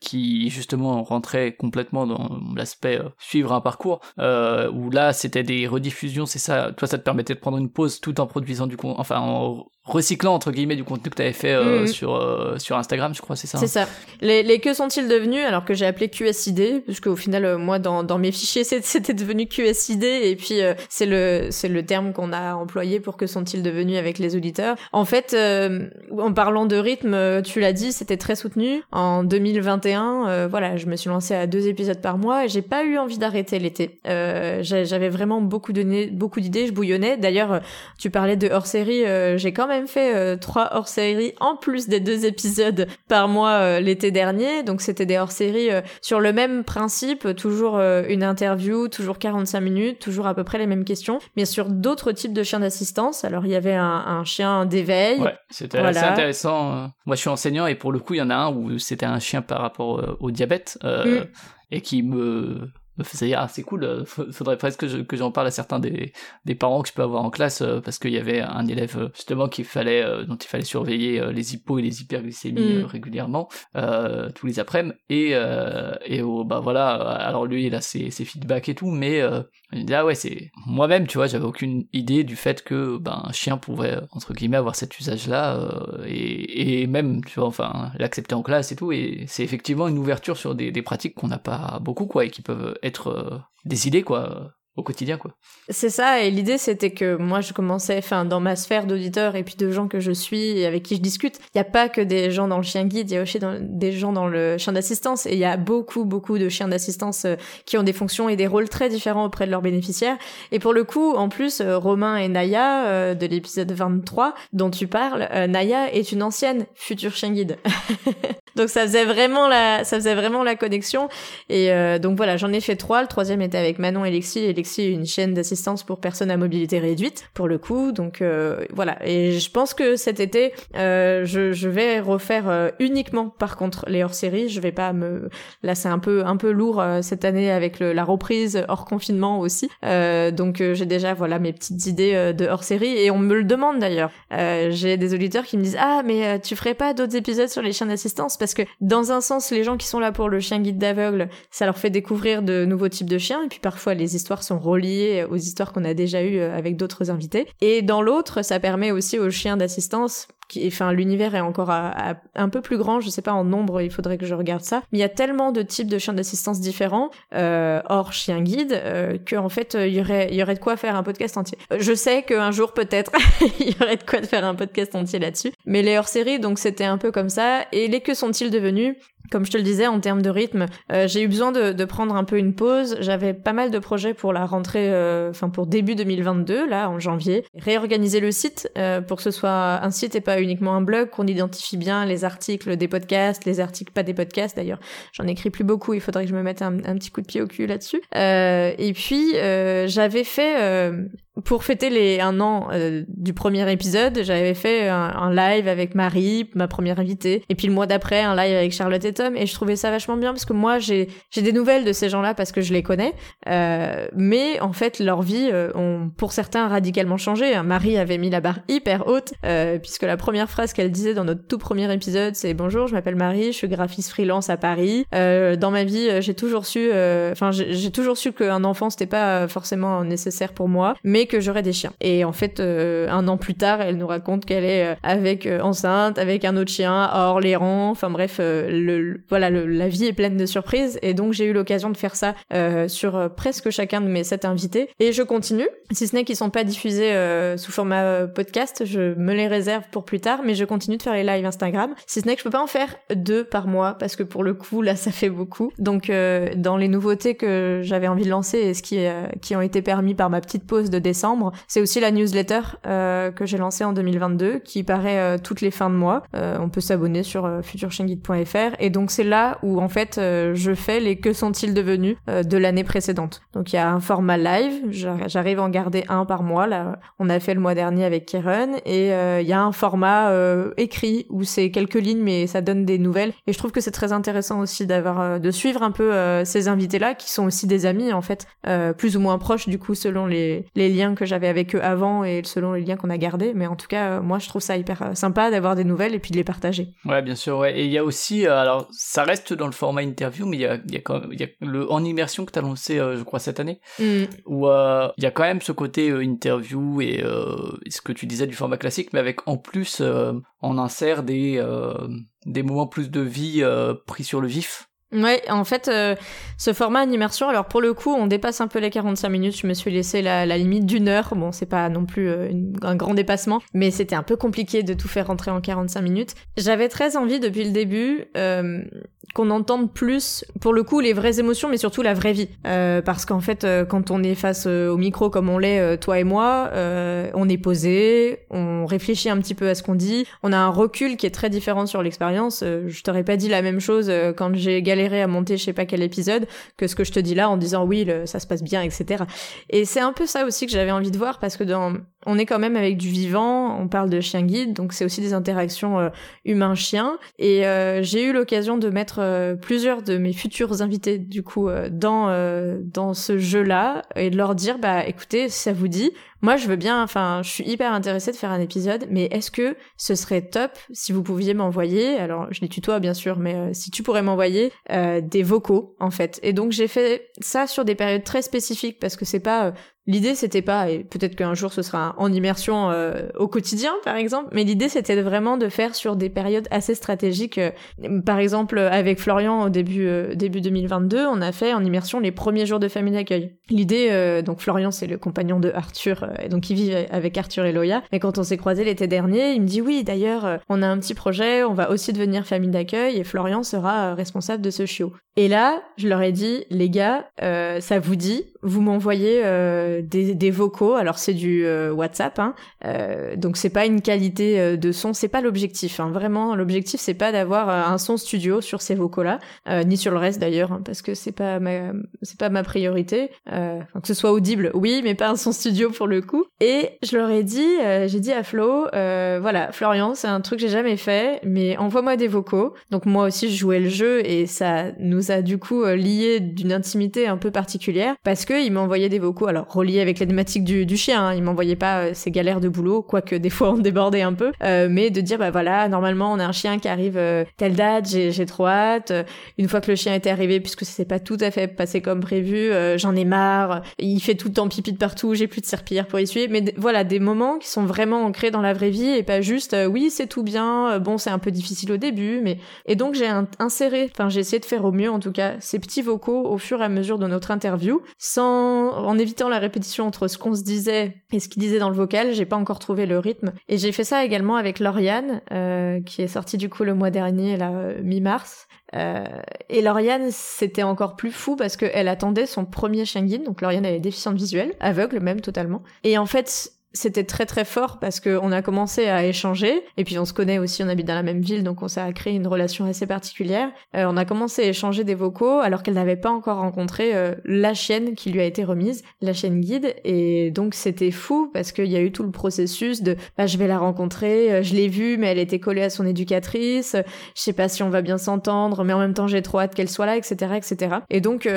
qui justement rentrait complètement dans l'aspect suivre un parcours. où là, c'était des rediffusions, c'est ça. Toi, ça te permettait de prendre une pause tout en produisant du contenu enfin en recyclant entre guillemets du contenu que tu avais fait euh, Mhm. sur euh, sur Instagram, je crois, c'est ça. C'est ça. Les, les que sont-ils devenus alors que j'ai appelé QSID puisque au final euh, moi dans, dans mes fichiers c'était devenu QSID et puis c'est le c'est le terme qu'on a employé pour que sont-ils devenus avec les auditeurs. En fait en parlant de rythme, tu l'as dit, c'était très soutenu. En 2021, euh, voilà, je me suis lancée à deux épisodes par mois et j'ai pas eu envie d'arrêter l'été. J'avais vraiment beaucoup donné beaucoup d'idées, je bouillonnais. D'ailleurs, tu parlais de hors-série, euh, j'ai quand même fait euh, trois hors-séries en plus des deux épisodes par mois euh, l'été dernier. Donc c'était des hors-séries euh, sur le même principe, toujours une interview, toujours 45 minutes, toujours à peu près les mêmes questions, mais sur d'autres types de chiens d'assistance. Alors il y avait un, un chien d'éveil. Ouais, c'était Voilà. assez intéressant. euh. Moi, je suis enseignant et pour le coup, il y en a un où c'était un chien par rapport au diabète Mm. et qui me me faisait dire ah c'est cool euh, fa- faudrait presque que je- que j'en parle à certains des, des parents que je peux avoir en classe euh, parce qu'il y avait un élève euh, justement qu'il fallait dont il fallait surveiller les hypos et les hyperglycémies Mm. régulièrement euh, tous les après-midi et euh, et oh, bah voilà alors lui il a ses, ses feedbacks et tout mais euh, il me dit, ah ouais c'est moi-même tu vois j'avais aucune idée du fait que ben un chien pouvait entre guillemets avoir cet usage là et, et même tu vois enfin l'accepter en classe et tout et c'est effectivement une ouverture sur des, des pratiques qu'on n'a pas beaucoup quoi et qui peuvent être euh, des idées quoi au quotidien quoi C'est ça, et l'idée c'était que moi je commençais, enfin dans ma sphère d'auditeurs et puis de gens que je suis et avec qui je discute, il n'y a pas que des gens dans le chien guide, il y a aussi des gens dans le chien d'assistance, et il y a beaucoup beaucoup de chiens d'assistance euh, qui ont des fonctions et des rôles très différents auprès de leurs bénéficiaires. Et pour le coup, en plus, euh, Romain et Naya euh, de l'épisode 23 dont tu parles, Naya est une ancienne future chien guide. donc ça faisait vraiment la, ça faisait vraiment la connexion. Et donc voilà, j'en ai fait trois. Le troisième était avec Manon et Lexi. Et une chaîne d'assistance pour personnes à mobilité réduite, pour le coup. Donc euh, voilà. Et je pense que cet été, euh, je, vais refaire euh, uniquement, par contre, les hors-séries. Je vais pas me... Là, c'est un peu, un peu lourd cette année avec la reprise hors confinement aussi. Donc j'ai déjà, voilà, mes petites idées de hors-série. Et on me le demande d'ailleurs. J'ai des auditeurs qui me disent Ah, mais tu ferais pas d'autres épisodes sur les chiens d'assistance? Parce que dans un sens, les gens qui sont là pour le chien guide d'aveugle, ça leur fait découvrir de nouveaux types de chiens. Et puis parfois, les histoires sont reliées aux histoires qu'on a déjà eues euh, avec d'autres invités. Et dans l'autre, ça permet aussi aux chiens d'assistance qui, enfin, l'univers est encore à- un peu plus grand, je sais pas en nombre, il faudrait que je regarde ça. Mais il y a tellement de types de chiens d'assistance différents, euh, hors chien guide, euh, que en fait, euh, il y aurait, y aurait de quoi faire un podcast entier. Je sais qu'un jour peut-être, il y aurait de quoi faire un podcast entier là-dessus. Mais les hors-séries, donc c'était un peu comme ça. Et les que sont-ils devenus? Comme je te le disais, en termes de rythme, euh, j'ai eu besoin de, de prendre un peu une pause. J'avais pas mal de projets pour la rentrée, euh, enfin pour début 2022, là, en janvier. Réorganiser le site euh, pour que ce soit un site et pas uniquement un blog, qu'on identifie bien les articles des podcasts, les articles pas des podcasts d'ailleurs. J'en écris plus beaucoup, il faudrait que je me mette un, petit coup de pied au cul là-dessus. Euh, et puis, euh, j'avais fait... pour fêter les un an euh, du premier épisode, j'avais fait un, live avec Marie, ma première invitée, et puis le mois d'après un live avec Charlotte et Tom, et je trouvais ça vachement bien parce que moi j'ai j'ai des nouvelles de ces gens-là parce que je les connais, euh, mais en fait leur vie euh, ont pour certains radicalement changé. Marie avait mis la barre hyper haute euh, puisque la première phrase qu'elle disait dans notre tout premier épisode c'est bonjour, je m'appelle Marie, je suis graphiste freelance à Paris. Euh, dans ma vie, j'ai toujours su, enfin j'ai toujours su qu'un enfant c'était pas forcément nécessaire pour moi, mais que j'aurais des chiens. Et en fait, euh, un an plus tard, elle nous raconte qu'elle est euh, avec euh, enceinte, avec un autre chien à Orléans. Enfin bref, le, voilà, la vie est pleine de surprises. Et donc j'ai eu l'occasion de faire ça sur presque chacun de mes sept invités. Et je continue, si ce n'est qu'ils sont pas diffusés sous format podcast, je me les réserve pour plus tard, mais je continue de faire les lives Instagram. Si ce n'est que je peux pas en faire deux par mois parce que pour le coup là ça fait beaucoup. Donc dans les nouveautés que j'avais envie de lancer et ce qui qui ont été permis par ma petite pause de c'est aussi la newsletter euh, que j'ai lancée en 2022 qui paraît euh, toutes les fins de mois. Euh, on peut s'abonner sur futureshienguide.fr et donc c'est là où en fait je fais les que sont-ils devenus de l'année précédente. Donc il y a un format live, j'ar- j'arrive à en garder un par mois là. On a fait le mois dernier avec Keren et il y a un format écrit où c'est quelques lignes mais ça donne des nouvelles et je trouve que c'est très intéressant aussi d'avoir de suivre un peu ces invités là qui sont aussi des amis en fait plus ou moins proches du coup selon les, les liens liens que j'avais avec eux avant et selon les liens qu'on a gardés. Mais en tout cas, moi, je trouve ça hyper sympa d'avoir des nouvelles et puis de les partager. Ouais, bien sûr. Ouais. Et il y a aussi, alors ça reste dans le format interview, mais il y a, y a quand même, y a le en immersion que tu as lancé, je crois, cette année, Mm. où il y a quand même ce côté interview et ce que tu disais du format classique, mais avec en plus on insère des des moments plus de vie pris sur le vif. Ouais, en fait, euh, ce format en immersion, alors pour le coup, on dépasse un peu les 45 minutes. Je me suis laissé la, limite d'une heure. Bon, c'est pas non plus euh, un grand dépassement, mais c'était un peu compliqué de tout faire rentrer en 45 minutes. J'avais très envie depuis le début euh, qu'on entende plus, pour le coup, les vraies émotions, mais surtout la vraie vie. Euh, parce qu'en fait, euh, quand on est face au micro comme on l'est, toi et moi, on est posé, on réfléchit un petit peu à ce qu'on dit, on a un recul qui est très différent sur l'expérience. je t'aurais pas dit la même chose quand j'ai galéré à monter je sais pas quel épisode que ce que je te dis là en disant oui ça se passe bien etc et c'est un peu ça aussi que j'avais envie de voir parce que dans on est quand même avec du vivant on parle de chien guide donc c'est aussi des interactions euh, humain chien et euh, j'ai eu l'occasion de mettre euh, plusieurs de mes futurs invités du coup dans dans ce jeu là et de leur dire bah écoutez ça vous dit moi, je veux bien, enfin, je suis hyper intéressée de faire un épisode, mais est-ce que ce serait top si vous pouviez m'envoyer, alors je les tutoie bien sûr, mais si tu pourrais m'envoyer des vocaux en fait. Et donc j'ai fait ça sur des périodes très spécifiques parce que c'est pas L'idée, c'était pas, et peut-être qu'un jour ce sera en immersion euh, au quotidien, par exemple, mais l'idée, c'était vraiment de faire sur des périodes assez stratégiques. Euh, par exemple, avec Florian, au début, euh, début 2022, on a fait en immersion les premiers jours de famille d'accueil. L'idée, donc Florian, c'est le compagnon de Arthur, et donc il vit avec Arthur et Loya. Mais quand on s'est croisés l'été dernier, il me dit oui, d'ailleurs, on a un petit projet, on va aussi devenir famille d'accueil, et Florian sera responsable de ce chiot. Et là, je leur ai dit, les gars, ça vous dit, vous m'envoyez des, vocaux. Alors c'est du euh, WhatsApp, hein. euh, donc c'est pas une qualité euh, de son, c'est pas l'objectif. Hein. Vraiment, l'objectif c'est pas d'avoir un son studio sur ces vocaux-là, ni sur le reste d'ailleurs, hein, parce que c'est pas ma c'est pas ma priorité. que ce soit audible, oui, mais pas un son studio pour le coup. Et je leur ai dit, j'ai dit à Flo, voilà, Florian, c'est un truc que j'ai jamais fait, mais envoie-moi des vocaux. Donc moi aussi je jouais le jeu et ça nous a du coup lié d'une intimité un peu particulière parce que il m'envoyait des vocaux, alors avec les thématiques du, du chien. Hein. Il m'envoyait pas euh, ses galères de boulot, quoique des fois on débordait un peu, euh, mais de dire bah voilà, normalement on a un chien qui arrive euh, telle date, j'ai trop hâte. Une fois que le chien était arrivé, puisque ça s'est pas tout à fait passé comme prévu, j'en ai marre. Il fait tout le temps pipi de partout, j'ai plus de serpillère pour essuyer. Mais voilà, des moments qui sont vraiment ancrés dans la vraie vie et pas juste oui c'est tout bien, bon c'est un peu difficile au début, mais et donc j'ai inséré, enfin j'ai essayé de faire au mieux en tout cas ces petits vocaux au fur et à mesure de notre interview, sans en évitant la répétition entre ce qu'on se disait et ce qu'il disait dans le vocal. J'ai pas encore trouvé le rythme. Et j'ai fait ça également avec Lauriane, euh, qui est sortie du coup le mois dernier, là, euh, mi-mars. Euh, et Lauriane, c'était encore plus fou parce qu'elle attendait son premier chien guide. Donc Lauriane, elle est déficiente visuelle, aveugle même totalement. Et en fait, c'était très très fort parce que on a commencé à échanger et puis on se connaît aussi, on habite dans la même ville donc on s'est créé une relation assez particulière. Euh, on a commencé à échanger des vocaux alors qu'elle n'avait pas encore rencontré euh, la chienne qui lui a été remise, la chienne guide et donc c'était fou parce qu'il y a eu tout le processus de bah, je vais la rencontrer, euh, je l'ai vue mais elle était collée à son éducatrice, je sais pas si on va bien s'entendre mais en même temps j'ai trop hâte qu'elle soit là etc etc. Et donc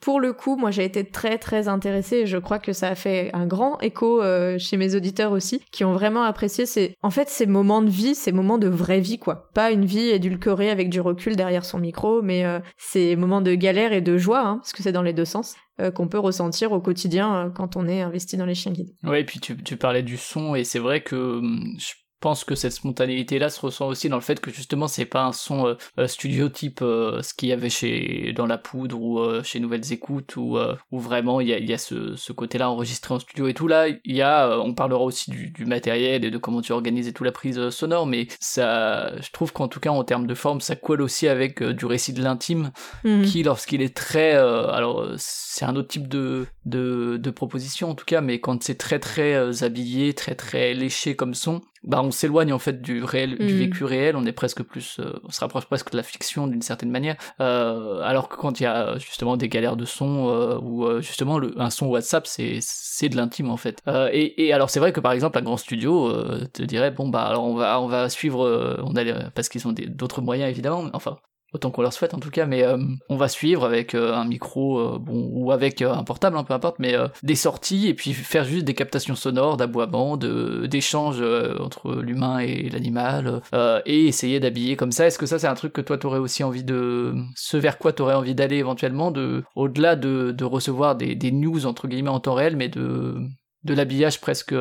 pour le coup moi j'ai été très très intéressée et je crois que ça a fait un grand écho chez mes auditeurs aussi, qui ont vraiment apprécié ces, en fait, ces moments de vie, ces moments de vraie vie, quoi. Pas une vie édulcorée avec du recul derrière son micro, mais euh, ces moments de galère et de joie, hein, parce que c'est dans les deux sens. Euh, qu'on peut ressentir au quotidien euh, quand on est investi dans les chiens guides. Ouais, et puis tu, parlais du son, et c'est vrai que hum, pense que cette spontanéité là se ressent aussi dans le fait que justement c'est pas un son euh, euh, studio type euh, ce qu'il y avait chez dans la poudre ou chez Nouvelles Écoutes ou où vraiment il y a, y a ce, ce côté là enregistré en studio et tout là il y a on parlera aussi du, du, matériel et de comment tu organises et tout la prise sonore mais ça je trouve qu'en tout cas en termes de forme ça colle aussi avec du récit de l'intime Mhm. qui lorsqu'il est très alors c'est un autre type de, de de proposition en tout cas mais quand c'est très très habillé très très léché comme son bah on s'éloigne en fait du réel du Mm. vécu réel. On est presque plus euh, on se rapproche presque de la fiction d'une certaine manière. Euh, alors que quand il y a justement des galères de son euh, ou euh, justement le, un son WhatsApp c'est c'est de l'intime en fait. Euh, et, et alors c'est vrai que par exemple un grand studio euh, te dirait bon bah alors on va on va suivre euh, on a les- parce qu'ils ont des- d'autres moyens évidemment mais enfin autant qu'on leur souhaite en tout cas, mais on va suivre avec un micro, bon, ou avec un portable, hein, peu importe, mais des sorties et puis faire juste des captations sonores, d'aboiements, de d'échanges entre l'humain et l'animal, et essayer d'habiller comme ça. Est-ce que ça c'est un truc que toi t'aurais aussi envie de, ce vers quoi t'aurais envie d'aller éventuellement, de au-delà de, de recevoir des, des news entre guillemets en temps réel, mais de de l'habillage presque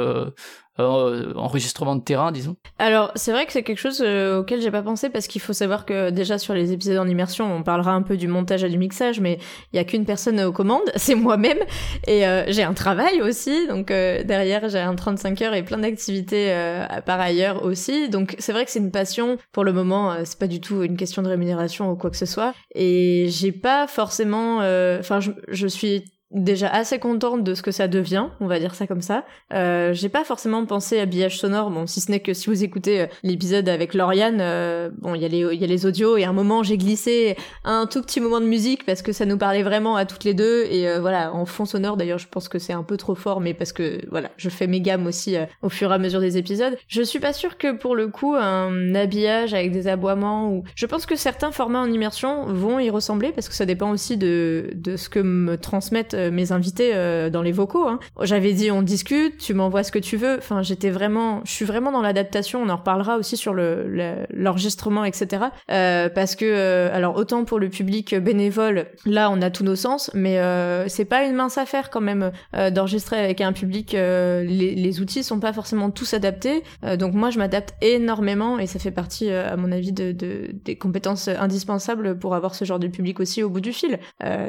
euh, enregistrement de terrain, disons. Alors, c'est vrai que c'est quelque chose euh, auquel j'ai pas pensé parce qu'il faut savoir que déjà sur les épisodes en immersion, on parlera un peu du montage et du mixage, mais il y a qu'une personne aux commandes, c'est moi-même, et euh, j'ai un travail aussi, donc derrière j'ai un 35 heures et plein d'activités par ailleurs aussi, donc c'est vrai que c'est une passion. Pour le moment, c'est pas du tout une question de rémunération ou quoi que ce soit, et j'ai pas forcément, enfin, je, je suis déjà assez contente de ce que ça devient, on va dire ça comme ça. Euh, j'ai pas forcément pensé à habillage sonore, bon si ce n'est que si vous écoutez euh, l'épisode avec Lauriane, euh, bon il y a les y a les audios et à un moment j'ai glissé un tout petit moment de musique parce que ça nous parlait vraiment à toutes les deux et euh, voilà en fond sonore d'ailleurs je pense que c'est un peu trop fort mais parce que voilà je fais mes gammes aussi au fur et à mesure des épisodes. Je suis pas sûre que pour le coup un habillage avec des aboiements ou je pense que certains formats en immersion vont y ressembler parce que ça dépend aussi de de ce que me transmettent euh, mes invités euh, dans les vocaux. Hein. J'avais dit on discute, tu m'envoies ce que tu veux. Enfin, j'étais vraiment, je suis vraiment dans l'adaptation. On en reparlera aussi sur le l'enregistrement, etc. Euh, parce que alors autant pour le public bénévole, là on a tous nos sens, mais c'est pas une mince affaire quand même d'enregistrer avec un public. Les, les, outils sont pas forcément tous adaptés. donc moi je m'adapte énormément et ça fait partie à mon avis de, des compétences indispensables pour avoir ce genre de public aussi au bout du fil.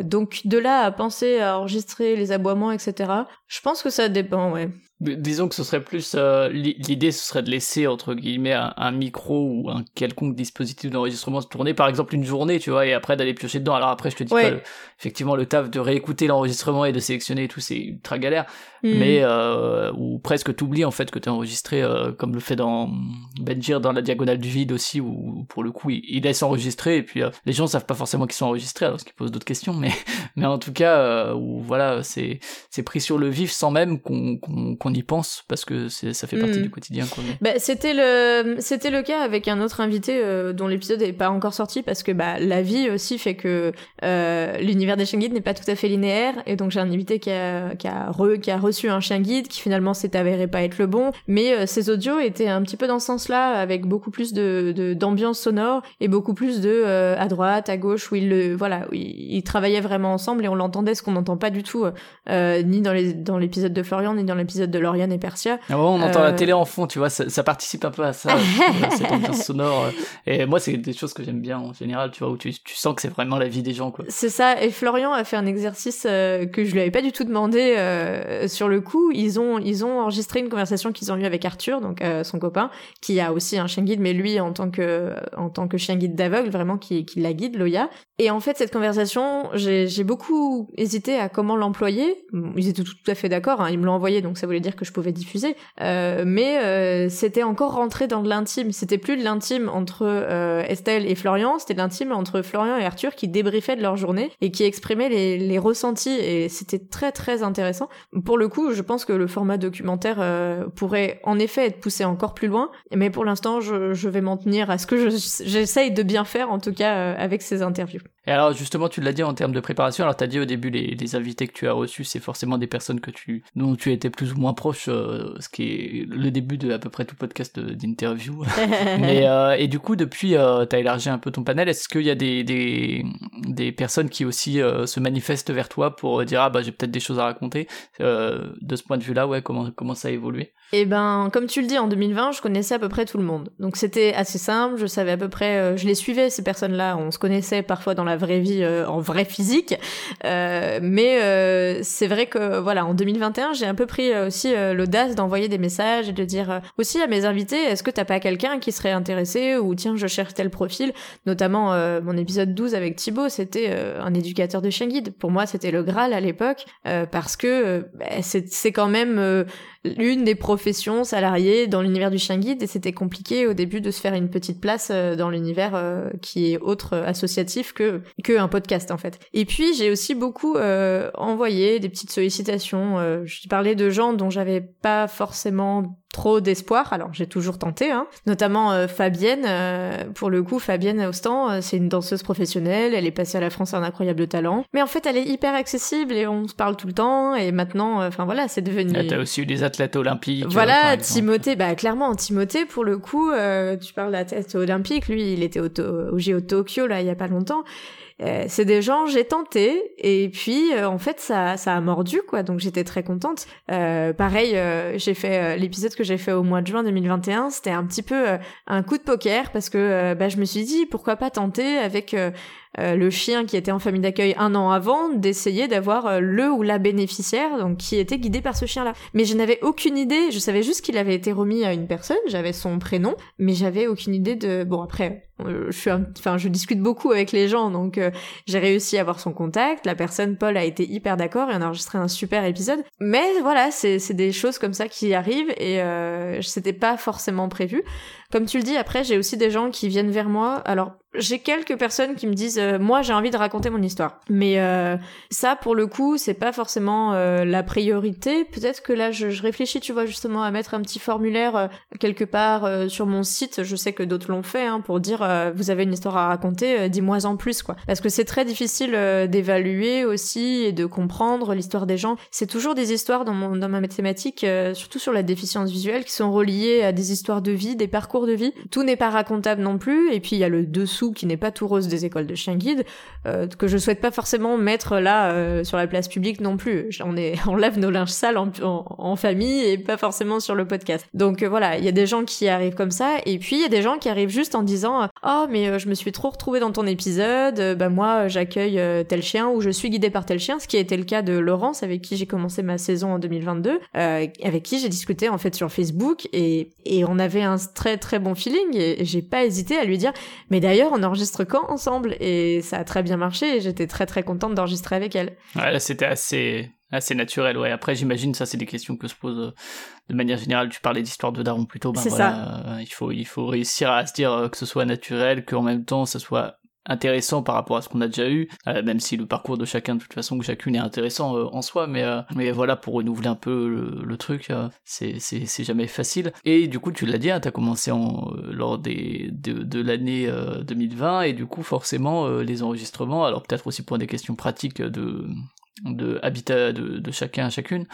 donc de là à penser à enregistrer les aboiements, etc. Je pense que ça dépend, ouais. Disons que ce serait plus euh, l'idée, ce serait de laisser entre guillemets un, micro ou un quelconque dispositif d'enregistrement se tourner, par exemple une journée, tu vois, et après d'aller piocher dedans. Alors après, je te dis pas, effectivement, le taf de réécouter l'enregistrement et de sélectionner et tout, c'est ultra galère, hmm. mais euh, ou presque t'oublies en fait que t'es enregistré, euh, comme le fait dans Benjir dans la diagonale du vide aussi, où pour le coup il, laisse enregistrer et puis euh, les gens savent pas forcément qu'ils sont enregistrés, alors ce qui pose d'autres questions, mais mais en tout cas, où voilà, c'est c'est pris sur le vif sans même qu'on qu'on y pense parce que ça fait partie hmm. du quotidien. Quoi. Bah, c'était le c'était le cas avec un autre invité euh, dont l'épisode n'est pas encore sorti parce que bah la vie aussi fait que euh, l'univers des chiens guides n'est pas tout à fait linéaire et donc j'ai un invité qui a qui a, qui a reçu un chien guide qui finalement s'est avéré pas être le bon mais euh, ses audios étaient un petit peu dans ce sens-là avec beaucoup plus de d'ambiance sonore et beaucoup plus de à droite à gauche où ils le voilà où ils, travaillaient vraiment ensemble et on l'entendait ce qu'on n'entend pas du tout ni dans les dans l'épisode de Florian ni dans l'épisode de Lauriane et Persia. Ah on entend la euh, télé en fond, tu vois, ça, participe un peu à ça, cette ambiance sonore. Et moi, c'est des choses que j'aime bien en général, tu vois, où tu, sens que c'est vraiment la vie des gens, quoi. C'est ça. Et Florian a fait un exercice euh, que je lui avais pas du tout demandé euh, sur le coup. Ils ont, ils ont enregistré une conversation qu'ils ont eue avec Arthur, donc son copain, qui a aussi un chien guide, mais lui en tant que, en tant que chien guide d'aveugle, vraiment qui, qui la guide, Loya. Et en fait, cette conversation, j'ai beaucoup hésité à comment l'employer. Ils étaient tout, à fait d'accord, hein, ils me l'ont envoyé, donc ça voulait dire que je pouvais diffuser. Euh, mais euh, c'était encore rentré dans de l'intime. C'était plus de l'intime entre euh, Estelle et Florian, c'était de l'intime entre Florian et Arthur qui débriefaient de leur journée et qui exprimaient les, les ressentis. Et c'était très très intéressant. Pour le coup, je pense que le format documentaire euh, pourrait en effet être poussé encore plus loin. Mais pour l'instant, je, je, vais m'en tenir à ce que j'essaye de bien faire, en tout cas euh, avec ces interviews. Et alors justement, tu l'as dit en termes de préparation. Alors tu as dit au début les, les, invités que tu as reçus, c'est forcément des personnes que tu dont tu étais plus ou moins proche, euh, ce qui est le début de à peu près tout podcast d'interview. Mais euh, et du coup, depuis, euh, tu as élargi un peu ton panel. Est-ce qu'il y a des, des, des personnes qui aussi euh, se manifestent vers toi pour dire ah bah j'ai peut-être des choses à raconter. de ce point de vue-là, ouais, comment comment ça a évolué? Eh ben, comme tu le dis, en 2020, je connaissais à peu près tout le monde. Donc c'était assez simple. Je savais à peu près, je les suivais ces personnes-là. On se connaissait parfois dans la vraie vie, euh, en vrai physique. Euh, mais euh, c'est vrai que voilà, en 2021, j'ai un peu pris aussi l'audace d'envoyer des messages et de dire aussi à mes invités, est-ce que t'as pas quelqu'un qui serait intéressé ou tiens, je cherche tel profil? Notamment mon épisode 12 avec Thibaut, c'était un éducateur de chien guide. Pour moi, c'était le Graal à l'époque parce que bah, c'est quand même l'une des professions salariées dans l'univers du chien guide et c'était compliqué au début de se faire une petite place euh, dans l'univers euh, qui est autre euh, associatif que que un podcast en fait. Et puis j'ai aussi beaucoup envoyé des petites sollicitations. je parlais de gens dont j'avais pas forcément trop d'espoir. Alors j'ai toujours tenté, hein. notamment euh, Fabienne. euh, pour le coup, Fabienne Austan, euh, c'est une danseuse professionnelle. Elle est passée à la France à un incroyable talent. Mais en fait, elle est hyper accessible et on se parle tout le temps. Et maintenant, enfin voilà, c'est devenu. T'as aussi eu des athlètes olympiques. Voilà. Timothée, bah clairement, Timothée, pour le coup, tu parles tête olympique, lui, il était au, au Tokyo, là, il y a pas longtemps. Euh, c'est des gens, j'ai tenté, et puis, euh, en fait, ça, ça a mordu, quoi, donc j'étais très contente. Euh, pareil, euh, j'ai fait euh, l'épisode que j'ai fait au mois de juin 2021, c'était un petit peu un coup de poker, parce que bah, je me suis dit, pourquoi pas tenter avec... euh, le chien qui était en famille d'accueil un an avant, d'essayer d'avoir euh, le ou la bénéficiaire, donc qui était guidé par ce chien-là. Mais je n'avais aucune idée, je savais juste qu'il avait été remis à une personne, j'avais son prénom, mais j'avais aucune idée de... Bon après, euh, je suis, un- enfin je discute beaucoup avec les gens, donc euh, j'ai réussi à avoir son contact. La personne, Paul, a été hyper d'accord et on a enregistré un super épisode. Mais voilà, c'est c'est des choses comme ça qui arrivent et euh, c'était pas forcément prévu. Comme tu le dis, après, j'ai aussi des gens qui viennent vers moi. Alors, j'ai quelques personnes qui me disent, euh, moi, j'ai envie de raconter mon histoire. Mais euh, ça, pour le coup, c'est pas forcément euh, la priorité. Peut-être que là, je, je réfléchis, tu vois, justement, à mettre un petit formulaire euh, quelque part euh, sur mon site. Je sais que d'autres l'ont fait, hein, pour dire, euh, vous avez une histoire à raconter, dis-moi en plus, quoi. Parce que c'est très difficile d'évaluer aussi et de comprendre l'histoire des gens. C'est toujours des histoires dans, mon, dans ma mathématique, surtout sur la déficience visuelle, qui sont reliées à des histoires de vie, des parcours de vie. Tout n'est pas racontable non plus. Et puis il y a le dessous qui n'est pas tout rose des écoles de chiens guides, euh, que je souhaite pas forcément mettre là euh, sur la place publique non plus. On est, on lave nos linges sales en, famille et pas forcément sur le podcast. Donc euh, voilà, il y a des gens qui arrivent comme ça, et puis il y a des gens qui arrivent juste en disant oh mais je me suis trop retrouvée dans ton épisode, bah moi j'accueille tel chien ou je suis guidée par tel chien, ce qui été le cas de Laurence avec qui j'ai commencé ma saison en 2022, euh, avec qui j'ai discuté en fait sur Facebook et, et on avait un très très bon feeling et j'ai pas hésité à lui dire mais d'ailleurs on enregistre quand ensemble et ça a très bien marché et j'étais très très contente d'enregistrer avec elle. Ouais, là, c'était assez, assez naturel, ouais. Après, j'imagine, ça, c'est des questions que se posent euh, de manière générale. Tu parlais d'histoire de daron plus tôt. Ben C'est voilà, euh, il faut, il faut réussir à se dire euh, que ce soit naturel, qu'en même temps, ça soit intéressant par rapport à ce qu'on a déjà eu, euh, même si le parcours de chacun de toute façon que chacune est intéressant euh, en soi, mais euh, mais voilà pour renouveler un peu le, truc, c'est c'est jamais facile. Et du coup tu l'as dit, hein, t'as commencé en lors des de, de l'année euh, 2020 et du coup forcément les enregistrements, alors peut-être aussi pour des questions pratiques de de habitat de, de chacun chacune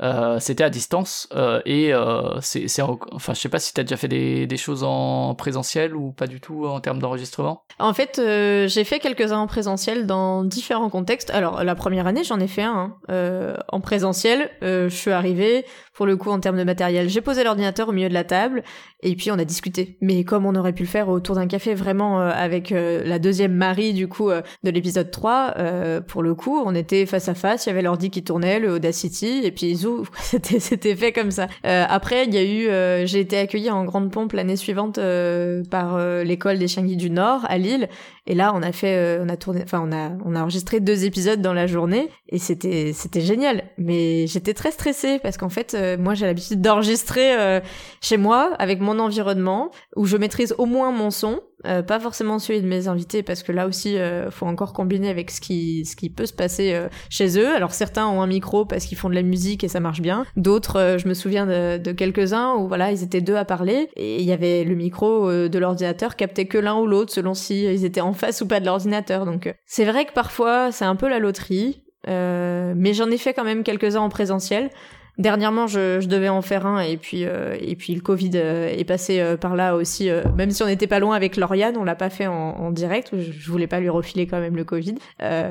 euh, c'était à distance euh, et euh, c'est c'est en- enfin je sais pas si t'as déjà fait des, choses en présentiel ou pas du tout en termes d'enregistrement En fait, j'ai fait quelques-uns en présentiel dans différents contextes. Alors, la première année, j'en ai fait un en présentiel. je suis arrivée, pour le coup, en termes de matériel, j'ai posé l'ordinateur au milieu de la table et puis on a discuté. Mais comme on aurait pu le faire autour d'un café, vraiment avec la deuxième Marie du coup de l'épisode 3, euh, pour le coup, on était face à face. Il y avait l'ordi qui tournait, le Audacity, et puis c'était c'était fait comme ça. Euh, après, il y a eu, euh, j'ai été accueillie en grande pompe l'année suivante euh, par euh, l'école des chiens guides du Nord à Lille. Et là, on a fait, euh, on a tourné, enfin, on a, on a enregistré deux épisodes dans la journée et c'était, c'était génial. Mais j'étais très stressée parce qu'en fait, euh, moi, j'ai l'habitude d'enregistrer chez moi avec mon environnement où je maîtrise au moins mon son. Euh, pas forcément celui de mes invités parce que là aussi euh, faut encore combiner avec ce qui ce qui peut se passer euh, chez eux. Alors certains ont un micro parce qu'ils font de la musique et ça marche bien. D'autres euh, je me souviens de, de quelques uns où voilà ils étaient deux à parler et il y avait le micro de l'ordinateur captait que l'un ou l'autre selon si ils étaient en face ou pas de l'ordinateur. Donc c'est vrai que parfois c'est un peu la loterie mais j'en ai fait quand même quelques-uns en présentiel Dernièrement, je, je devais en faire un et puis euh, et puis le Covid euh, est passé euh, par là aussi. euh, même si on n'était pas loin avec Lauriane, on l'a pas fait en, en direct. Je, voulais pas lui refiler quand même le Covid,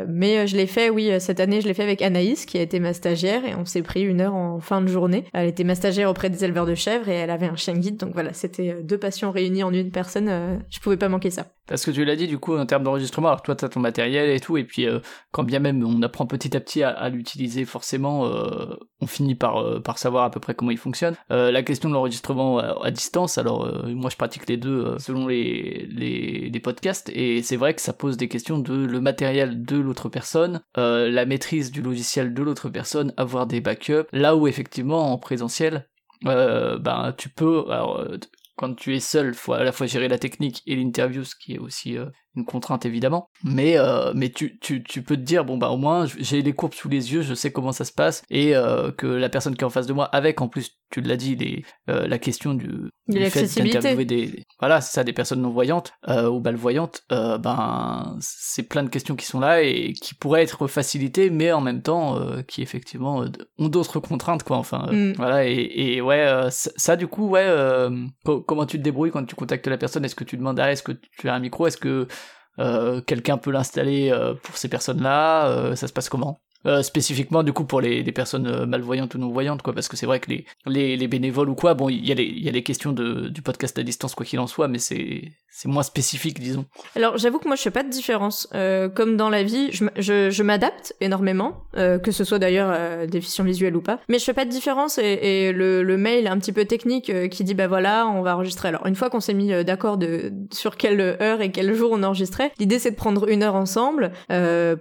mais je l'ai fait. Oui, cette année, je l'ai fait avec Anaïs qui a été ma stagiaire et on s'est pris une heure en fin de journée. Elle était ma stagiaire auprès des éleveurs de chèvres et elle avait un chien guide. Donc voilà, c'était deux passions réunies en une personne. je pouvais pas manquer ça. Parce que tu l'as dit, du coup, en termes d'enregistrement, alors toi, t'as ton matériel et tout, et puis euh, quand bien même on apprend petit à petit à, l'utiliser, forcément, euh, on finit par, euh, par savoir à peu près comment il fonctionne. La question de l'enregistrement à, distance, alors moi je pratique les deux selon les, les, podcasts, et c'est vrai que ça pose des questions de le matériel de l'autre personne, la maîtrise du logiciel de l'autre personne, avoir des backups, là où effectivement en présentiel, ben tu peux... Alors, quand tu es seul, faut à la fois gérer la technique et l'interview, ce qui est aussi euh, une contrainte évidemment. Mais euh, mais tu, tu, tu peux te dire bon bah au moins j'ai les courbes sous les yeux, je sais comment ça se passe et euh, que la personne qui est en face de moi avec en plus tu l'as dit les euh, la question du, De du fait l'accessibilité. d'interviewer des voilà c'est ça des personnes non voyantes ou malvoyantes ben c'est plein de questions qui sont là et qui pourraient être facilitées mais en même temps qui effectivement ont d'autres contraintes quoi enfin Mm. voilà et, et ouais ça, ça, du coup ouais co- comment tu te débrouilles quand tu contactes la personne? Est-ce que tu demandes ah, est-ce que tu as un micro? Est-ce que quelqu'un peut l'installer euh, pour ces personnes-là euh, Ça se passe comment? Euh, spécifiquement du coup pour les, personnes euh, malvoyantes ou non voyantes quoi parce que c'est vrai que les, les, les bénévoles ou quoi bon il y a les y a les questions de, du podcast à distance quoi qu'il en soit mais c'est moins spécifique disons Alors j'avoue que moi je fais pas de différence. Euh, comme dans la vie, je, je, je m'adapte énormément, que ce soit d'ailleurs déficient visuel ou pas. Mais je fais pas de différence et, le, le mail un petit peu technique qui dit bah voilà on va enregistrer. Alors une fois qu'on s'est mis d'accord de sur quelle heure et quel jour on enregistrait, l'idée c'est de prendre une heure ensemble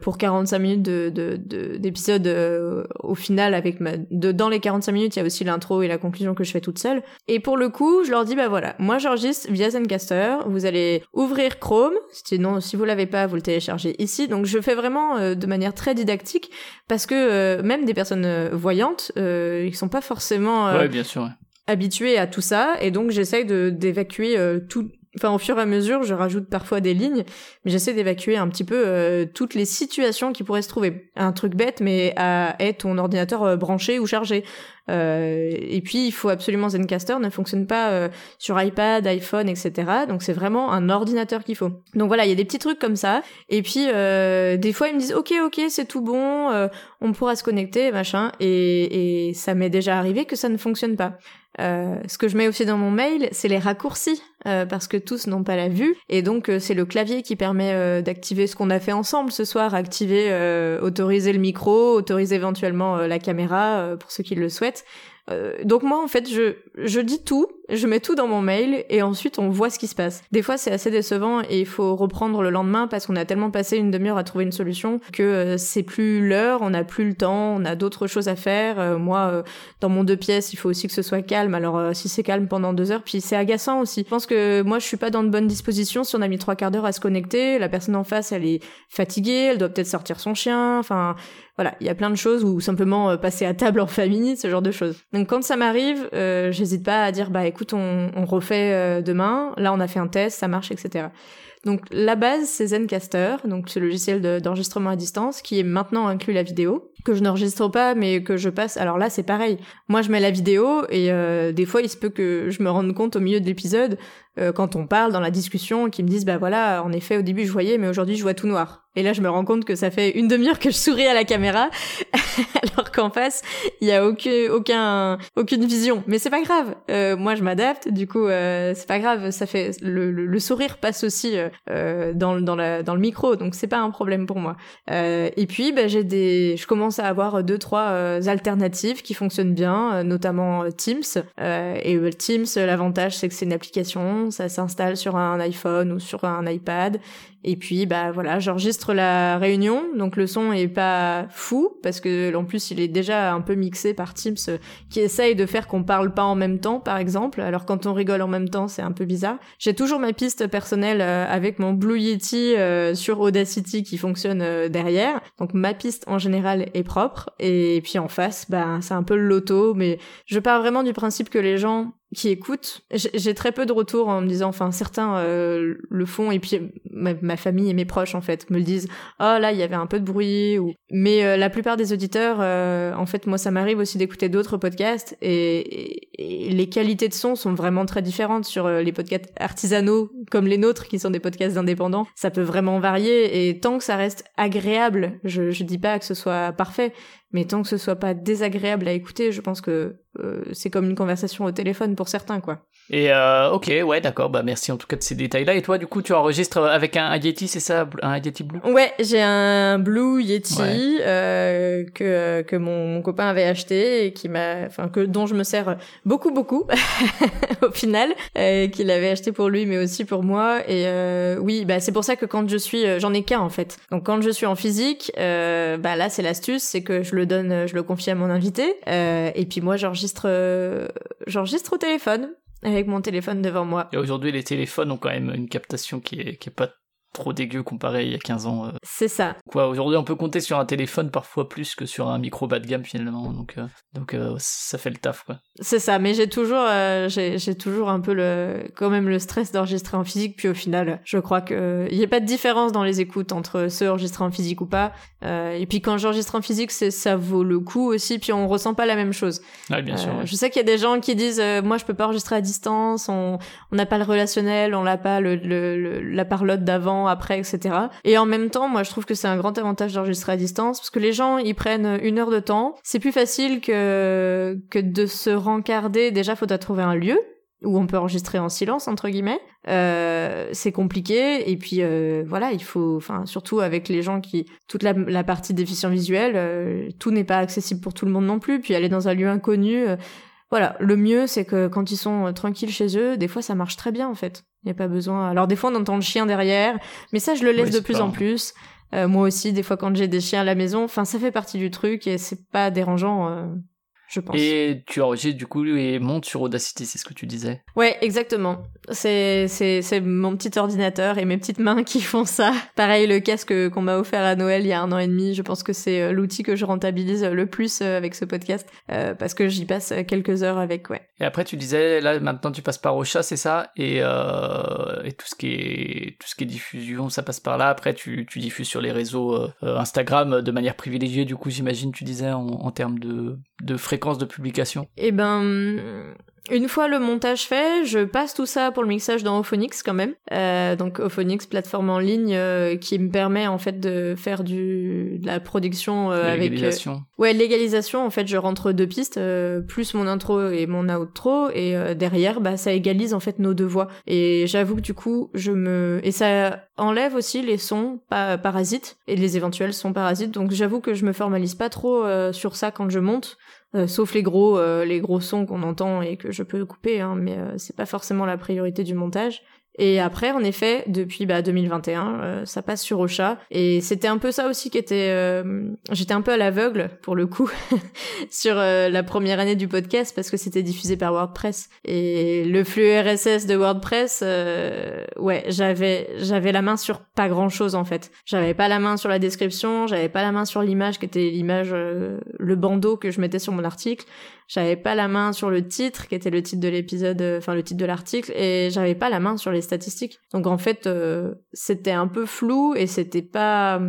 pour 45 minutes de- d'épisode euh, au final avec ma de, dans les 45 minutes il y a aussi l'intro et la conclusion que je fais toute seule. Et pour le coup je leur dis bah voilà moi j'enregistre via Zencaster. Vous allez ouvrir Chrome. Sinon si vous l'avez pas vous le téléchargez ici. Donc je fais vraiment euh, de manière très didactique parce que euh, même des personnes euh, voyantes euh, ils sont pas forcément euh, ouais bien sûr ouais. habitué à tout ça et donc j'essaye de d'évacuer euh, tout enfin au fur et à mesure je rajoute parfois des lignes mais j'essaie d'évacuer un petit peu euh, toutes les situations qui pourraient se trouver. Un truc bête mais à être ton ordinateur euh, branché ou chargé. Euh, et puis il faut absolument Zencaster ne fonctionne pas sur iPad iPhone etc donc c'est vraiment un ordinateur qu'il faut. Donc voilà il y a des petits trucs comme ça. Et puis des fois ils me disent ok ok c'est tout bon on pourra se connecter machin et ça m'est déjà arrivé que ça ne fonctionne pas euh, ce que je mets aussi dans mon mail, c'est les raccourcis, euh, parce que tous n'ont pas la vue, et donc euh, c'est le clavier qui permet euh, d'activer ce qu'on a fait ensemble ce soir, activer, euh, autoriser le micro, autoriser éventuellement la caméra pour ceux qui le souhaitent. Donc moi en fait je je dis tout, je mets tout dans mon mail et ensuite on voit ce qui se passe. Des fois c'est assez décevant et il faut reprendre le lendemain parce qu'on a tellement passé une demi-heure à trouver une solution que euh, c'est plus l'heure, on n'a plus le temps, on a d'autres choses à faire. Euh, moi euh, dans mon deux pièces il faut aussi que ce soit calme. Alors si c'est calme pendant deux heures, puis c'est agaçant aussi. Je pense que moi je suis pas dans de bonnes dispositions. Si on a mis trois quarts d'heure à se connecter, la personne en face elle est fatiguée, elle doit peut-être sortir son chien. Enfin voilà, il y a plein de choses ou simplement passer à table en famille, ce genre de choses. Donc quand ça m'arrive, j'hésite pas à dire bah écoute on, refait euh, demain. Là on a fait un test, ça marche, etc. Donc la base c'est Zencaster, donc ce logiciel de- d'enregistrement à distance qui est maintenant inclus la vidéo que je n'enregistre pas mais que je passe. Alors là c'est pareil. Moi je mets la vidéo et euh, des fois il se peut que je me rende compte au milieu de l'épisode euh, quand on parle dans la discussion qu'ils me disent bah voilà en effet au début je voyais mais aujourd'hui je vois tout noir. Et là je me rends compte que ça fait une demi-heure que je souris à la caméra alors qu'en face il y a aucun, aucun aucune vision. Mais c'est pas grave. Euh, moi je m'adapte. Du coup euh, c'est pas grave. Ça fait le, le, le sourire passe aussi euh, euh, dans dans la dans le micro donc c'est pas un problème pour moi. Et puis bah, j'ai des je commence à avoir deux trois euh, alternatives qui fonctionnent bien, euh, notamment euh, Teams. Euh, et euh, Teams l'avantage c'est que c'est une application, ça s'installe sur un iPhone ou sur un iPad. Et puis bah voilà, j'enregistre la réunion, donc le son est pas fou parce que en plus il est déjà un peu mixé par Teams euh, qui essaye de faire qu'on parle pas en même temps par exemple. Alors quand on rigole en même temps, c'est un peu bizarre. J'ai toujours ma piste personnelle euh, avec mon Blue Yeti euh, sur Audacity qui fonctionne euh, derrière. Donc ma piste en général est propre et puis en face, bah c'est un peu le loto mais je pars vraiment du principe que les gens qui écoutent, j'ai très peu de retours en me disant, enfin certains euh, le font et puis ma, famille et mes proches en fait me le disent, oh là il y avait un peu de bruit ou mais euh, la plupart des auditeurs, euh, en fait moi ça m'arrive aussi d'écouter d'autres podcasts et, et- et les qualités de son sont vraiment très différentes sur euh, les podcasts artisanaux comme les nôtres qui sont des podcasts indépendants, ça peut vraiment varier et tant que ça reste agréable, je, je dis pas que ce soit parfait, mais tant que ce soit pas désagréable à écouter, je pense que euh, c'est comme une conversation au téléphone pour certains, quoi. et euh, ok ouais d'accord bah merci en tout cas de ces détails là et toi du coup tu enregistres avec un, un Yeti c'est ça un Yeti Blue? Ouais, j'ai un Blue Yeti Ouais. euh, que que mon, mon copain avait acheté et qui m'a, enfin que dont je me sers beaucoup beaucoup au final, euh, qu'il avait acheté pour lui mais aussi pour moi. Et euh, oui, bah c'est pour ça que quand je suis, euh, j'en ai qu'un en fait. Donc quand je suis en physique, euh, bah là c'est l'astuce, c'est que je le donne, je le confie à mon invité. Euh, et puis moi j'enregistre, euh, j'enregistre au téléphone. avec mon téléphone devant moi. Et aujourd'hui, les téléphones ont quand même une captation qui est, qui est pas trop dégueu comparé à il y a 15 ans. euh. C'est ça. Quoi, aujourd'hui, on peut compter sur un téléphone parfois plus que sur un micro bas de gamme finalement. Donc, euh, donc euh, ça fait le taf, quoi. C'est ça, mais j'ai toujours, euh, j'ai toujours un peu le, quand même le stress d'enregistrer en physique. Puis au final, je crois que il y a pas de différence dans les écoutes entre ceux enregistrés en physique ou pas. Et puis quand j'enregistre en physique, c'est ça vaut le coup aussi. Puis on ressent pas la même chose. Ouais, bien sûr. Ouais. Je sais qu'il y a des gens qui disent, moi je peux pas enregistrer à distance, on on n'a pas le relationnel, on n'a pas le, le, le- la parlotte d'avant, après, etc. Et en même temps, moi je trouve que c'est un grand avantage d'enregistrer à distance parce que les gens ils prennent une heure de temps. C'est plus facile que que de se rencarder. Déjà, faudra trouver un lieu où on peut enregistrer en silence entre guillemets. Euh, c'est compliqué et puis euh, voilà, il faut, enfin surtout avec les gens qui toute la, la partie déficient visuel, euh, tout n'est pas accessible pour tout le monde non plus. Puis aller dans un lieu inconnu, euh, voilà, le mieux c'est que quand ils sont euh, tranquilles chez eux, des fois ça marche très bien en fait. Il n'y a pas besoin. Alors des fois on entend le chien derrière, mais ça je le laisse de plus pas- en plus. Euh, moi aussi, des fois quand j'ai des chiens à la maison, enfin ça fait partie du truc et c'est pas dérangeant, euh, je pense. Et tu enregistres du coup et montes sur Audacity, c'est ce que tu disais. Ouais, exactement. C'est c'est c'est mon petit ordinateur et mes petites mains qui font ça. Pareil, le casque qu'on m'a offert à Noël il y a un an et demi, je pense que c'est euh, l'outil que je rentabilise le plus euh, avec ce podcast euh, parce que j'y passe quelques heures avec. Ouais. Et après, tu disais, là, maintenant, tu passes par Ocha, c'est ça? Et, euh, et tout ce qui est tout ce qui est diffusion, ça passe par là. Après, tu, tu diffuses sur les réseaux euh, euh, Instagram de manière privilégiée. Du coup, j'imagine, tu disais en, en termes de, de fréquence de publication? Et ben, une fois le montage fait, je passe tout ça pour le mixage dans Ophonix quand même. Euh, donc Ophonix, plateforme en ligne euh, qui me permet en fait de faire du de la production euh, avec. euh, légalisation. Ouais, légalisation, en fait, je rentre deux pistes, plus mon intro et mon outro, et derrière, bah, ça égalise en fait nos deux voix. Et j'avoue que du coup, je me... Et ça enlève aussi les sons pa- parasites, et les éventuels sons parasites, donc j'avoue que je me formalise pas trop sur ça quand je monte, euh, sauf les gros, euh, les gros sons qu'on entend et que je peux couper, hein, mais euh, c'est pas forcément la priorité du montage. Et après, en effet, depuis bah, 2021, euh, ça passe sur Ocha. Et c'était un peu ça aussi qui était... euh, J'étais un peu à l'aveugle, pour le coup, sur euh, la première année du podcast, parce que c'était diffusé par WordPress. Et le flux RSS de WordPress, euh, ouais, j'avais j'avais la main sur pas grand-chose, en fait. J'avais pas la main sur la description, j'avais pas la main sur l'image, qui était l'image, euh, le bandeau que je mettais sur mon article. J'avais pas la main sur le titre, qui était le titre de l'épisode, euh, enfin le titre de l'article, et j'avais pas la main sur les statistiques. Donc en fait, euh, c'était un peu flou et c'était pas.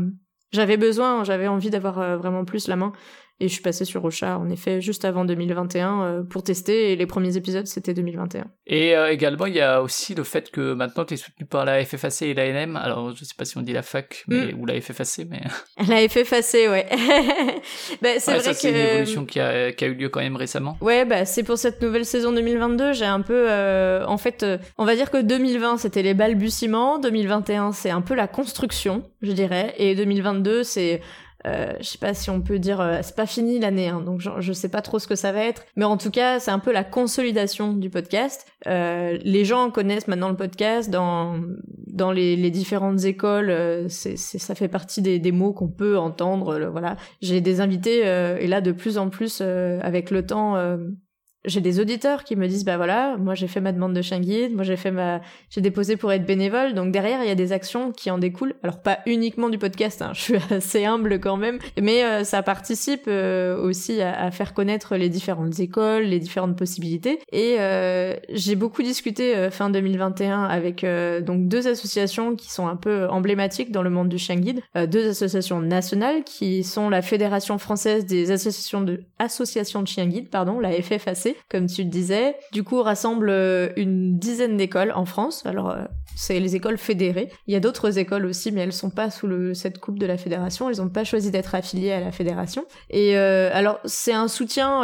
J'avais besoin, j'avais envie d'avoir euh, vraiment plus la main. Et je suis passée sur Ocha, en effet, juste avant 2021 euh, pour tester. Et les premiers épisodes, c'était 2021. Et euh, également, il y a aussi le fait que maintenant, tu es soutenu par la FFAC et l'ANM. Alors, je sais pas si on dit la fac mais, Mm. ou la FFAC, mais fait effacer, ouais. bah, c'est Ouais, vrai ça, que. c'est une évolution qui a, qui a eu lieu quand même récemment. Ouais, bah c'est pour cette nouvelle saison 2022, j'ai un peu euh, en fait euh, on va dire que 2020 c'était les balbutiements, 2021 c'est un peu la construction, je dirais et 2022 c'est euh, je sais pas si on peut dire euh, c'est pas fini l'année hein, donc je, je sais pas trop ce que ça va être mais en tout cas c'est un peu la consolidation du podcast. Euh, les gens connaissent maintenant le podcast dans dans les, les différentes écoles euh, c'est ça fait partie des, des mots qu'on peut entendre voilà. J'ai des invités euh, et là de plus en plus avec le temps j'ai des auditeurs qui me disent bah voilà moi j'ai fait ma demande de chien guide moi j'ai fait ma j'ai déposé pour être bénévole. Donc derrière il y a des actions qui en découlent. Alors pas uniquement du podcast hein, je suis assez humble quand même. Mais euh, ça participe euh, aussi à, à faire connaître les différentes écoles les différentes possibilités. Et euh, j'ai beaucoup discuté euh, fin 2021 avec euh, donc deux associations qui sont un peu emblématiques dans le monde du chien guide Euh, deux associations nationales qui sont la Fédération française des associations de associations de chiens guides pardon la FFAC comme tu le disais. Du coup, rassemble euh, une dizaine d'écoles en France. Alors, euh, c'est les écoles fédérées. Il y a d'autres écoles aussi, mais elles sont pas sous cette coupe de la fédération. Elles ont pas choisi d'être affiliées à la fédération. Et euh, alors, c'est un soutien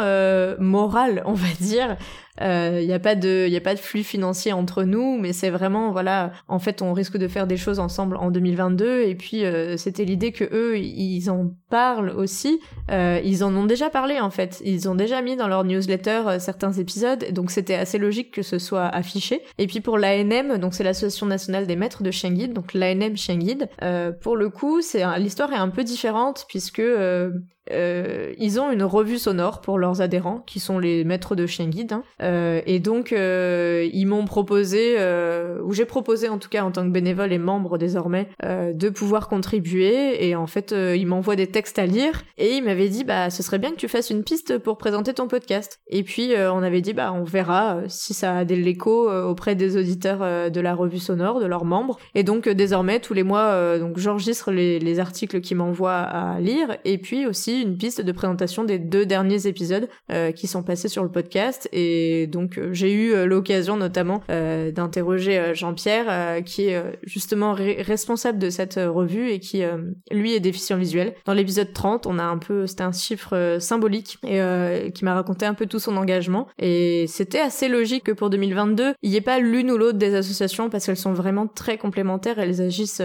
moral, on va dire. Il n'y a pas de, il y a pas de flux financier entre nous, mais c'est vraiment, voilà, en fait, on risque de faire des choses ensemble en 2022. Et puis, euh, c'était l'idée que eux, ils en parlent aussi. Euh, ils en ont déjà parlé en fait. Ils ont déjà mis dans leur newsletter euh, certains épisodes, donc c'était assez logique que ce soit affiché. Et puis pour l'ANM, donc c'est l'association nationale des maîtres de chien donc l'ANM chien euh, pour le coup, c'est l'histoire est un peu différente puisque euh, ils ont une revue sonore pour leurs adhérents, qui sont les maîtres de chien guide. Hein. Euh, et donc, euh, ils m'ont proposé, euh, ou j'ai proposé en tout cas en tant que bénévole et membre désormais, euh, de pouvoir contribuer. Et en fait, euh, ils m'envoient des textes à lire. Et ils m'avaient dit, bah, ce serait bien que tu fasses une piste pour présenter ton podcast. Et puis, on avait dit, bah, on verra si ça a de l'écho auprès des auditeurs de la revue sonore, de leurs membres. Et donc, désormais, tous les mois, donc j'enregistre les, les articles qu'ils m'envoient à lire. Et puis aussi une piste de présentation des deux derniers épisodes euh, qui sont passés sur le podcast. Et donc, euh, j'ai eu euh, l'occasion notamment d'interroger Jean-Pierre, qui est justement responsable de cette revue et qui, lui, est déficient visuel. Dans l'épisode 30, on a un peu, c'était un chiffre symbolique et qui m'a raconté un peu tout son engagement. Et c'était assez logique que pour 2022, il n'y ait pas l'une ou l'autre des associations parce qu'elles sont vraiment très complémentaires. Elles agissent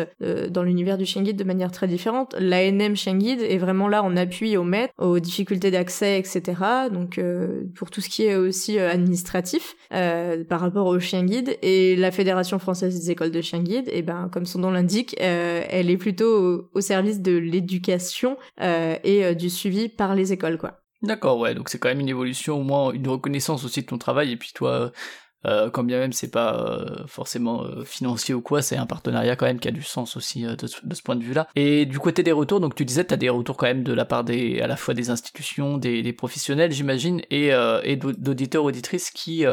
dans l'univers du chien guide de manière très différente. L'ANM chien guide est vraiment là en appui aux maîtres, aux difficultés d'accès, etc. Donc euh, pour tout ce qui est aussi euh, administratif euh, par rapport au chien guide et la Fédération française des écoles de chien guide, et ben comme son nom l'indique, elle est plutôt au, au service de l'éducation et du suivi par les écoles quoi. D'accord, ouais, donc c'est quand même une évolution, au moins une reconnaissance aussi de ton travail, et puis toi, euh, quand bien même c'est pas euh, forcément euh, financier ou quoi, c'est un partenariat quand même qui a du sens aussi euh, de, ce- point de vue-là. Et du côté des retours, donc tu disais, t'as des retours quand même de la part des, à la fois des institutions, des, professionnels, j'imagine, et, et d'au- d'auditeurs auditrices qui,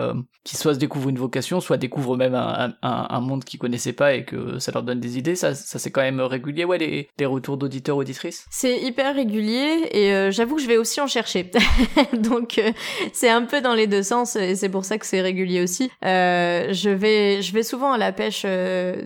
qui soit se découvrent une vocation, soit découvrent même un, monde qu'ils connaissaient pas et que ça leur donne des idées. Ça, c'est quand même régulier, ouais, les, les retours d'auditeurs auditrices? C'est hyper régulier et j'avoue que je vais aussi en chercher. Donc c'est un peu dans les deux sens et c'est pour ça que c'est régulier aussi. Euh, je vais je vais souvent à la pêche euh,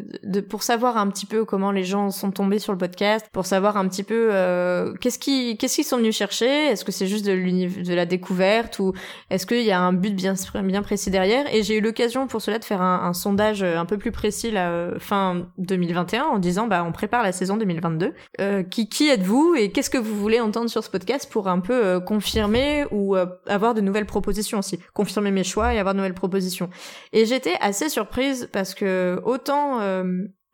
pour savoir un petit peu comment les gens sont tombés sur le podcast, pour savoir un petit peu euh, qu'est-ce qui qu'est-ce qu'ils sont venus chercher? Est-ce que c'est juste de de la découverte ou est-ce qu'il y a un but bien bien précis derrière? Et j'ai eu l'occasion pour cela de faire un, sondage un peu plus précis là, fin 2021 en disant bah on prépare la saison 2022 euh, qui, êtes-vous et qu'est-ce que vous voulez entendre sur ce podcast pour un peu confirmer ou avoir de nouvelles propositions aussi? Confirmer mes choix et avoir de nouvelles propositions. Et j'étais assez surprise parce que autant euh,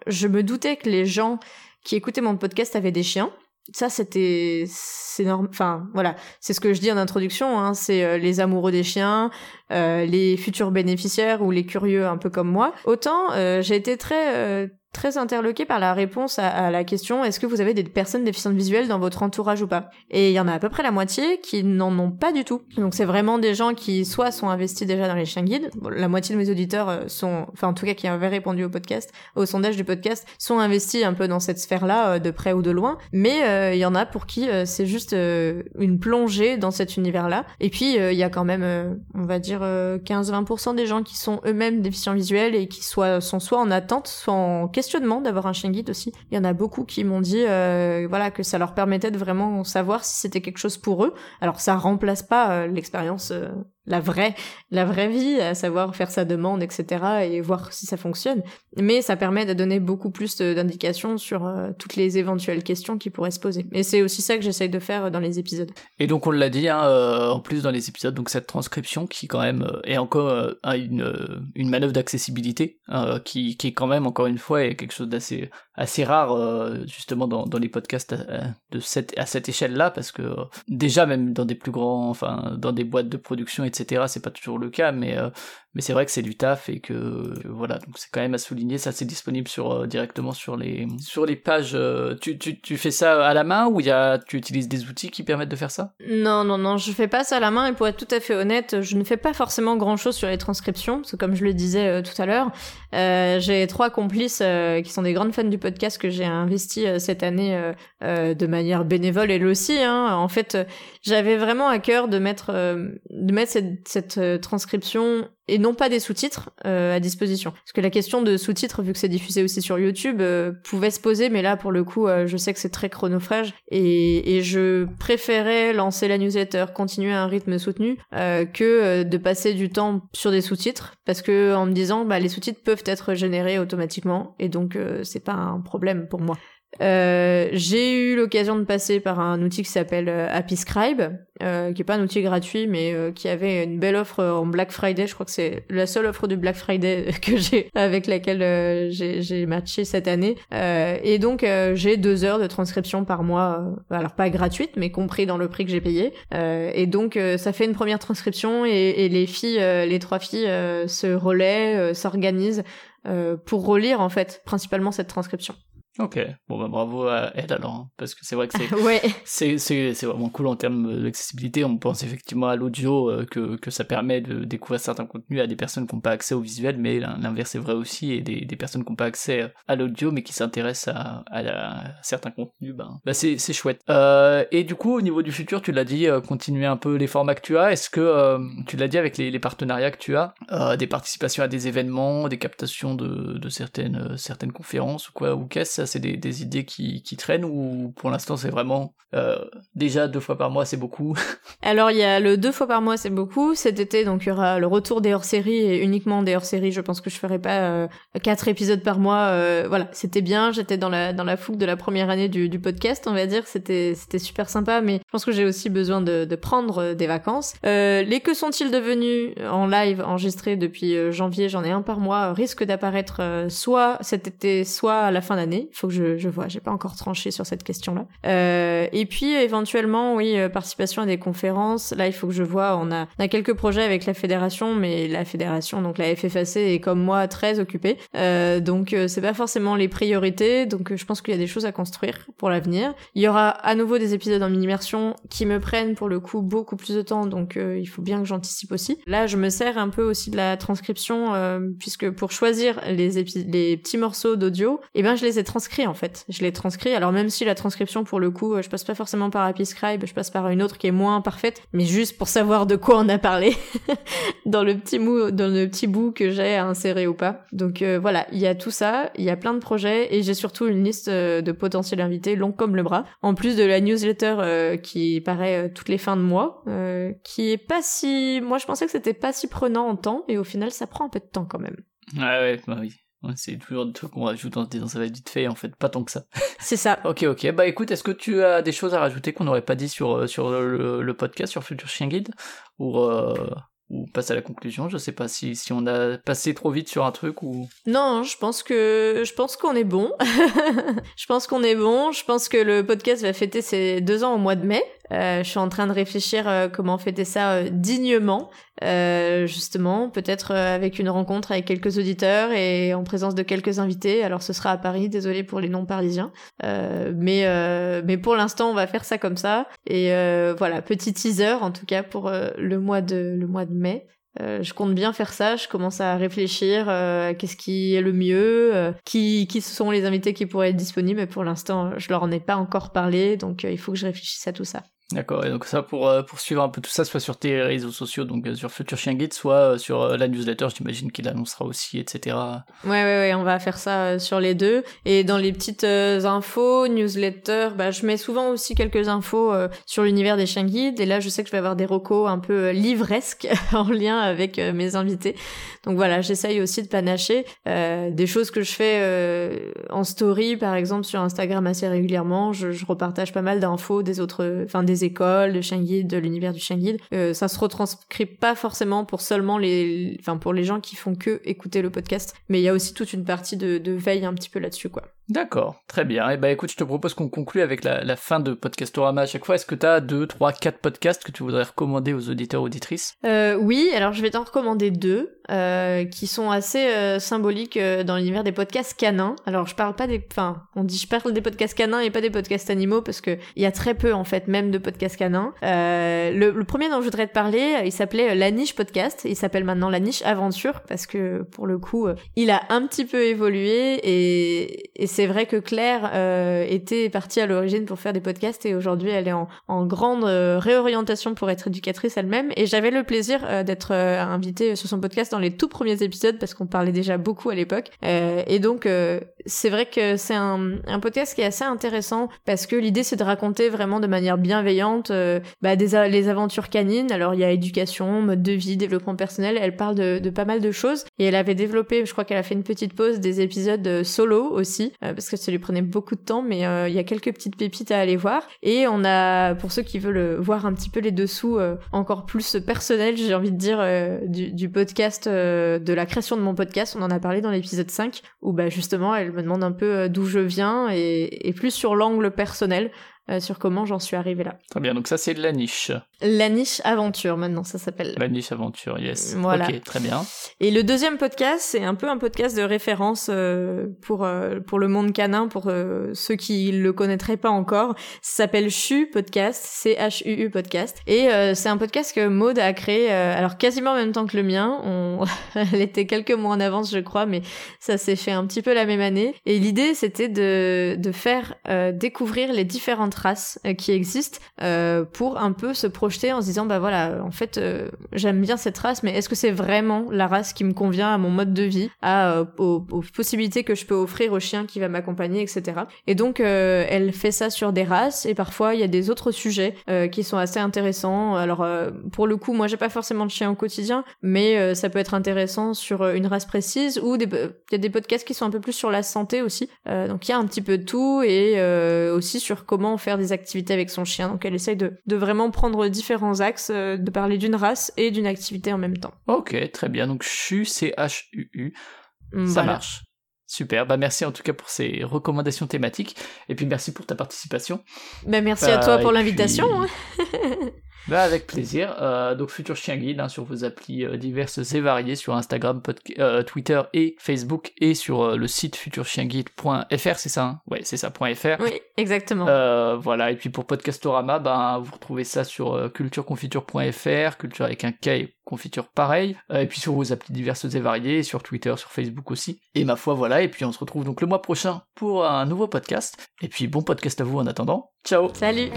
je me doutais que les gens qui écoutaient mon podcast avaient des chiens. Ça, c'était, c'est normal. Enfin, voilà, c'est ce que je dis en introduction. Hein, c'est euh, les amoureux des chiens, euh, les futurs bénéficiaires ou les curieux un peu comme moi. Autant euh, j'ai été très euh, très interloquée par la réponse à, à la question est-ce que vous avez des personnes déficientes visuelles dans votre entourage ou pas? Et il y en a à peu près la moitié qui n'en ont pas du tout. Donc c'est vraiment des gens qui soit sont investis déjà dans les chiens guides, bon, la moitié de mes auditeurs euh, sont, enfin en tout cas qui avaient répondu au podcast, au sondage du podcast, sont investis un peu dans cette sphère-là, de près ou de loin, mais il y en a pour qui euh, c'est juste euh, une plongée dans cet univers-là. Et puis il y a quand même, on va dire, 15-20% des gens qui sont eux-mêmes déficients visuels et qui sont soit en attente, soit en questionnement d'avoir un chien guide aussi. Il y en a beaucoup qui m'ont dit euh, voilà que ça leur permettait de vraiment savoir si c'était quelque chose pour eux. Alors ça remplace pas euh, l'expérience euh, la vraie la vraie vie, à savoir faire sa demande, etc. et voir si ça fonctionne. Mais ça permet de donner beaucoup plus d'indications sur euh, toutes les éventuelles questions qui pourraient se poser. Et c'est aussi ça que j'essaye de faire dans les épisodes. Et donc on l'a dit, hein, euh, en plus dans les épisodes, donc cette transcription qui quand même euh, est encore euh, une, une manœuvre d'accessibilité, euh, qui, qui est quand même encore une fois quelque chose d'assez assez rare euh, justement dans, dans les podcasts euh, de cette, à cette échelle-là, parce que déjà même dans des plus grands, enfin dans des boîtes de production, etc., c'est pas toujours le cas, mais euh, mais c'est vrai que c'est du taf et que, voilà, donc c'est quand même à souligner. Ça c'est disponible sur euh, directement sur les sur les pages. euh, tu, tu, tu fais ça à la main ou il y a tu utilises des outils qui permettent de faire ça? Non, non, non, je fais pas ça à la main et pour être tout à fait honnête, je ne fais pas forcément grand chose sur les transcriptions, parce que comme je le disais euh, tout à l'heure, j'ai trois complices qui sont des grandes fans du podcast que j'ai investi cette année de manière bénévole elle aussi. Hein. En fait, j'avais vraiment à cœur de mettre, de mettre cette, cette transcription et non pas des sous-titres euh, à disposition. Parce que la question de sous-titres, vu que c'est diffusé aussi sur YouTube, euh, pouvait se poser, mais là, pour le coup, euh, je sais que c'est très chronophage et, et je préférais lancer la newsletter, continuer à un rythme soutenu, euh, que euh, de passer du temps sur des sous-titres, parce que en me disant, bah, les sous-titres peuvent être générés automatiquement et donc euh, c'est pas un problème pour moi. Euh, j'ai eu l'occasion de passer par un outil qui s'appelle euh, Happy Scribe, euh, qui est pas un outil gratuit, mais euh, qui avait une belle offre en Black Friday. Je crois que c'est la seule offre du Black Friday que j'ai avec laquelle euh, j'ai matché cette année. Et donc j'ai deux heures de transcription par mois, alors pas gratuite, mais compris dans le prix que j'ai payé. Et donc ça fait une première transcription et, et les filles, les trois filles se relaient, s'organisent pour relire en fait principalement cette transcription. Ok, bon bah bravo à elle alors, hein, parce que c'est vrai que c'est ouais. c'est c'est c'est vraiment cool en termes d'accessibilité. On pense effectivement à l'audio euh, que que ça permet de découvrir certains contenus à des personnes qui n'ont pas accès au visuel, mais l'in- l'inverse est vrai aussi et des des personnes qui n'ont pas accès à l'audio mais qui s'intéressent à à, la- à certains contenus, ben bah c'est c'est chouette. Euh, et du coup au niveau du futur, tu l'as dit, euh, continuer un peu les formats que tu as. Est-ce que euh, tu l'as dit avec les, les partenariats que tu as, euh, des participations à des événements, des captations de de certaines euh, certaines conférences ou quoi ou qu'est-ce c'est des, idées qui, traînent ou pour l'instant c'est vraiment euh, déjà deux fois par mois c'est beaucoup? Alors il y a le deux fois par mois, c'est beaucoup. Cet été, donc il y aura le retour des hors-séries et uniquement des hors-séries. Je pense que je ferai pas euh, quatre épisodes par mois. euh, voilà, c'était bien. J'étais dans la dans la fougue de la première année du, podcast, on va dire. C'était super sympa, mais je pense que j'ai aussi besoin de, de prendre des vacances. Les que sont-ils devenus en live enregistrés depuis janvier J'en ai un par mois. risque d'apparaître soit cet été, soit à la fin d'année. Faut que je je vois. J'ai pas encore tranché sur cette question-là. Euh, et puis éventuellement, oui, euh, participation à des conférences. Là, il faut que je vois. On a, on a quelques projets avec la fédération, mais la fédération, donc la FFAC, est comme moi très occupée. Euh, donc euh, c'est pas forcément les priorités. Donc euh, je pense qu'il y a des choses à construire pour l'avenir. Il y aura à nouveau des épisodes en mini-immersion qui me prennent pour le coup beaucoup plus de temps. Donc euh, il faut bien que j'anticipe aussi. Là, je me sers un peu aussi de la transcription puisque pour choisir les, les petits morceaux d'audio, eh ben je les ai transcrits en fait. Je les transcris. Alors même si la transcription pour le coup, euh, je passe pas forcément par Scribe, je passe par une autre qui est moins parfaite, mais juste pour savoir de quoi on a parlé dans le petit mou, dans le petit bout que j'ai à insérer ou pas. Donc euh, voilà, il y a tout ça, il y a plein de projets et j'ai surtout une liste euh, de potentiels invités long comme le bras. En plus de la newsletter qui paraît toutes les fins de mois, qui est pas si, moi je pensais que c'était pas si prenant en temps et au final ça prend un peu de temps quand même. ouais ouais bah oui c'est toujours des trucs qu'on rajoute en se disant ça va être vite fait en fait pas tant que ça C'est ça. ok ok bah écoute est-ce que tu as des choses à rajouter qu'on n'aurait pas dit sur euh, sur le, le podcast sur Future Chien Guide? Ou euh, ou passe à la conclusion? Je sais pas si si on a passé trop vite sur un truc ou Non, je pense que je pense qu'on est bon. je pense qu'on est bon. Je pense que le podcast va fêter ses deux ans au mois de mai. Euh, je suis en train de réfléchir euh, comment fêter ça euh, dignement, justement, peut-être avec une rencontre avec quelques auditeurs et en présence de quelques invités. Alors ce sera à Paris, désolé pour les non-parisiens, mais mais pour l'instant on va faire ça comme ça. Et voilà, petit teaser en tout cas pour le mois de le mois de mai. Euh, je compte bien faire ça. Je commence à réfléchir euh, qu'est-ce qui est le mieux, euh, qui qui sont les invités qui pourraient être disponibles. Mais pour l'instant, je leur en ai pas encore parlé, donc il faut que je réfléchisse à tout ça. D'accord, et donc ça pour, euh, pour suivre un peu tout ça, soit sur tes réseaux sociaux, donc euh, sur Future Chien Guide, soit euh, sur la newsletter, j'imagine qu'il annoncera aussi, etc. Ouais, ouais, ouais, on va faire ça sur les deux. Et dans les petites infos, newsletters, bah, je mets souvent aussi quelques infos sur l'univers des chiens guides. Et là, je sais que je vais avoir des recos un peu livresques en lien avec mes invités. Donc voilà, j'essaye aussi de panacher des choses que je fais en story, par exemple sur Instagram assez régulièrement. Je, je repartage pas mal d'infos des autres, enfin des écoles, de chien de l'univers du chien. Euh, ça se retranscrit pas forcément pour seulement les, enfin pour les gens qui font que écouter le podcast, mais il y a aussi toute une partie de veille un petit peu là-dessus, quoi. D'accord, très bien. Et bah écoute, je te propose qu'on conclue avec la, fin de Podcastorama à chaque fois. Est-ce que tu as deux, trois, quatre podcasts que tu voudrais recommander aux auditeurs auditrices? Euh, oui, alors je vais t'en recommander deux euh, qui sont assez euh, symboliques euh, dans l'univers des podcasts canins. Alors je parle pas des, enfin on dit je parle des podcasts canins et pas des podcasts animaux parce que il y a très peu en fait même de podcasts canins. Euh, le, le premier dont je voudrais te parler, euh, il s'appelait La Niche Podcast. Il s'appelle maintenant La Niche Aventure parce que pour le coup il a un petit peu évolué et, et c'est vrai que Claire euh, était partie à l'origine pour faire des podcasts et aujourd'hui elle est en, grande euh, réorientation pour être éducatrice elle-même. Et j'avais le plaisir euh, d'être invitée sur son podcast dans les tout premiers épisodes parce qu'on parlait déjà beaucoup à l'époque. Et donc c'est vrai que c'est un, podcast qui est assez intéressant parce que l'idée c'est de raconter vraiment de manière bienveillante euh, bah, des les aventures canines. Alors il y a éducation mode de vie développement personnel. Elle parle de, pas mal de choses. Et elle avait développé je crois qu'elle a fait une petite pause des épisodes euh, solo aussi aussi, parce que ça lui prenait beaucoup de temps, mais il y a quelques petites pépites à aller voir. Et on a, pour ceux qui veulent voir un petit peu les dessous encore plus personnels, j'ai envie de dire, du, du, podcast, de la création de mon podcast, on en a parlé dans l'épisode 5, où bah, justement elle me demande un peu d'où je viens et, et plus sur l'angle personnel. Euh, sur comment j'en suis arrivée là. Très bien, donc ça c'est de la niche. La niche aventure maintenant, ça s'appelle. La niche aventure, yes. Voilà. Ok, très bien. Et le deuxième podcast, c'est un peu un podcast de référence euh, pour euh, pour le monde canin, pour ceux qui le connaîtraient pas encore. Ça s'appelle CHU Podcast, C H U U Podcast, et c'est un podcast que Maude a créé, alors quasiment en même temps que le mien. On... Elle était quelques mois en avance, je crois, mais ça s'est fait un petit peu la même année. Et l'idée, c'était de de faire découvrir les différentes races euh, qui existent euh, pour un peu se projeter en se disant bah voilà en fait euh, j'aime bien cette race mais est-ce que c'est vraiment la race qui me convient à mon mode de vie à aux, possibilités que je peux offrir au chien qui va m'accompagner etc et donc elle fait ça sur des races et parfois il y a des autres sujets qui sont assez intéressants. Alors pour le coup moi j'ai pas forcément de chien au quotidien mais ça peut être intéressant sur une race précise ou il y a des podcasts qui sont un peu plus sur la santé aussi. Donc il y a un petit peu de tout et aussi sur comment faire des activités avec son chien. Donc elle essaye de, de vraiment prendre différents axes, euh, de parler d'une race et d'une activité en même temps. Ok, très bien. Donc CHU, c'est H-U-U. Ça marche. Super, bah merci en tout cas pour ces recommandations thématiques et puis merci pour ta participation. Bah merci à toi pour l'invitation. Hein. Bah avec plaisir. Euh, donc Futur Chien Guide hein, sur vos applis euh, diverses et variées sur Instagram, euh, Twitter et Facebook et sur le site futurchienguide.fr, c'est ça hein? Ouais, c'est ça, .fr. Oui, exactement. voilà, et puis pour Podcastorama, ben, vous retrouvez ça sur cultureconfiture.fr, culture avec un K et confiture pareil, et puis sur vos applis diverses et variées, sur Twitter, sur Facebook aussi. Et ma foi, voilà, et puis on se retrouve donc le mois prochain pour un nouveau podcast. Et puis bon podcast à vous en attendant. Ciao Salut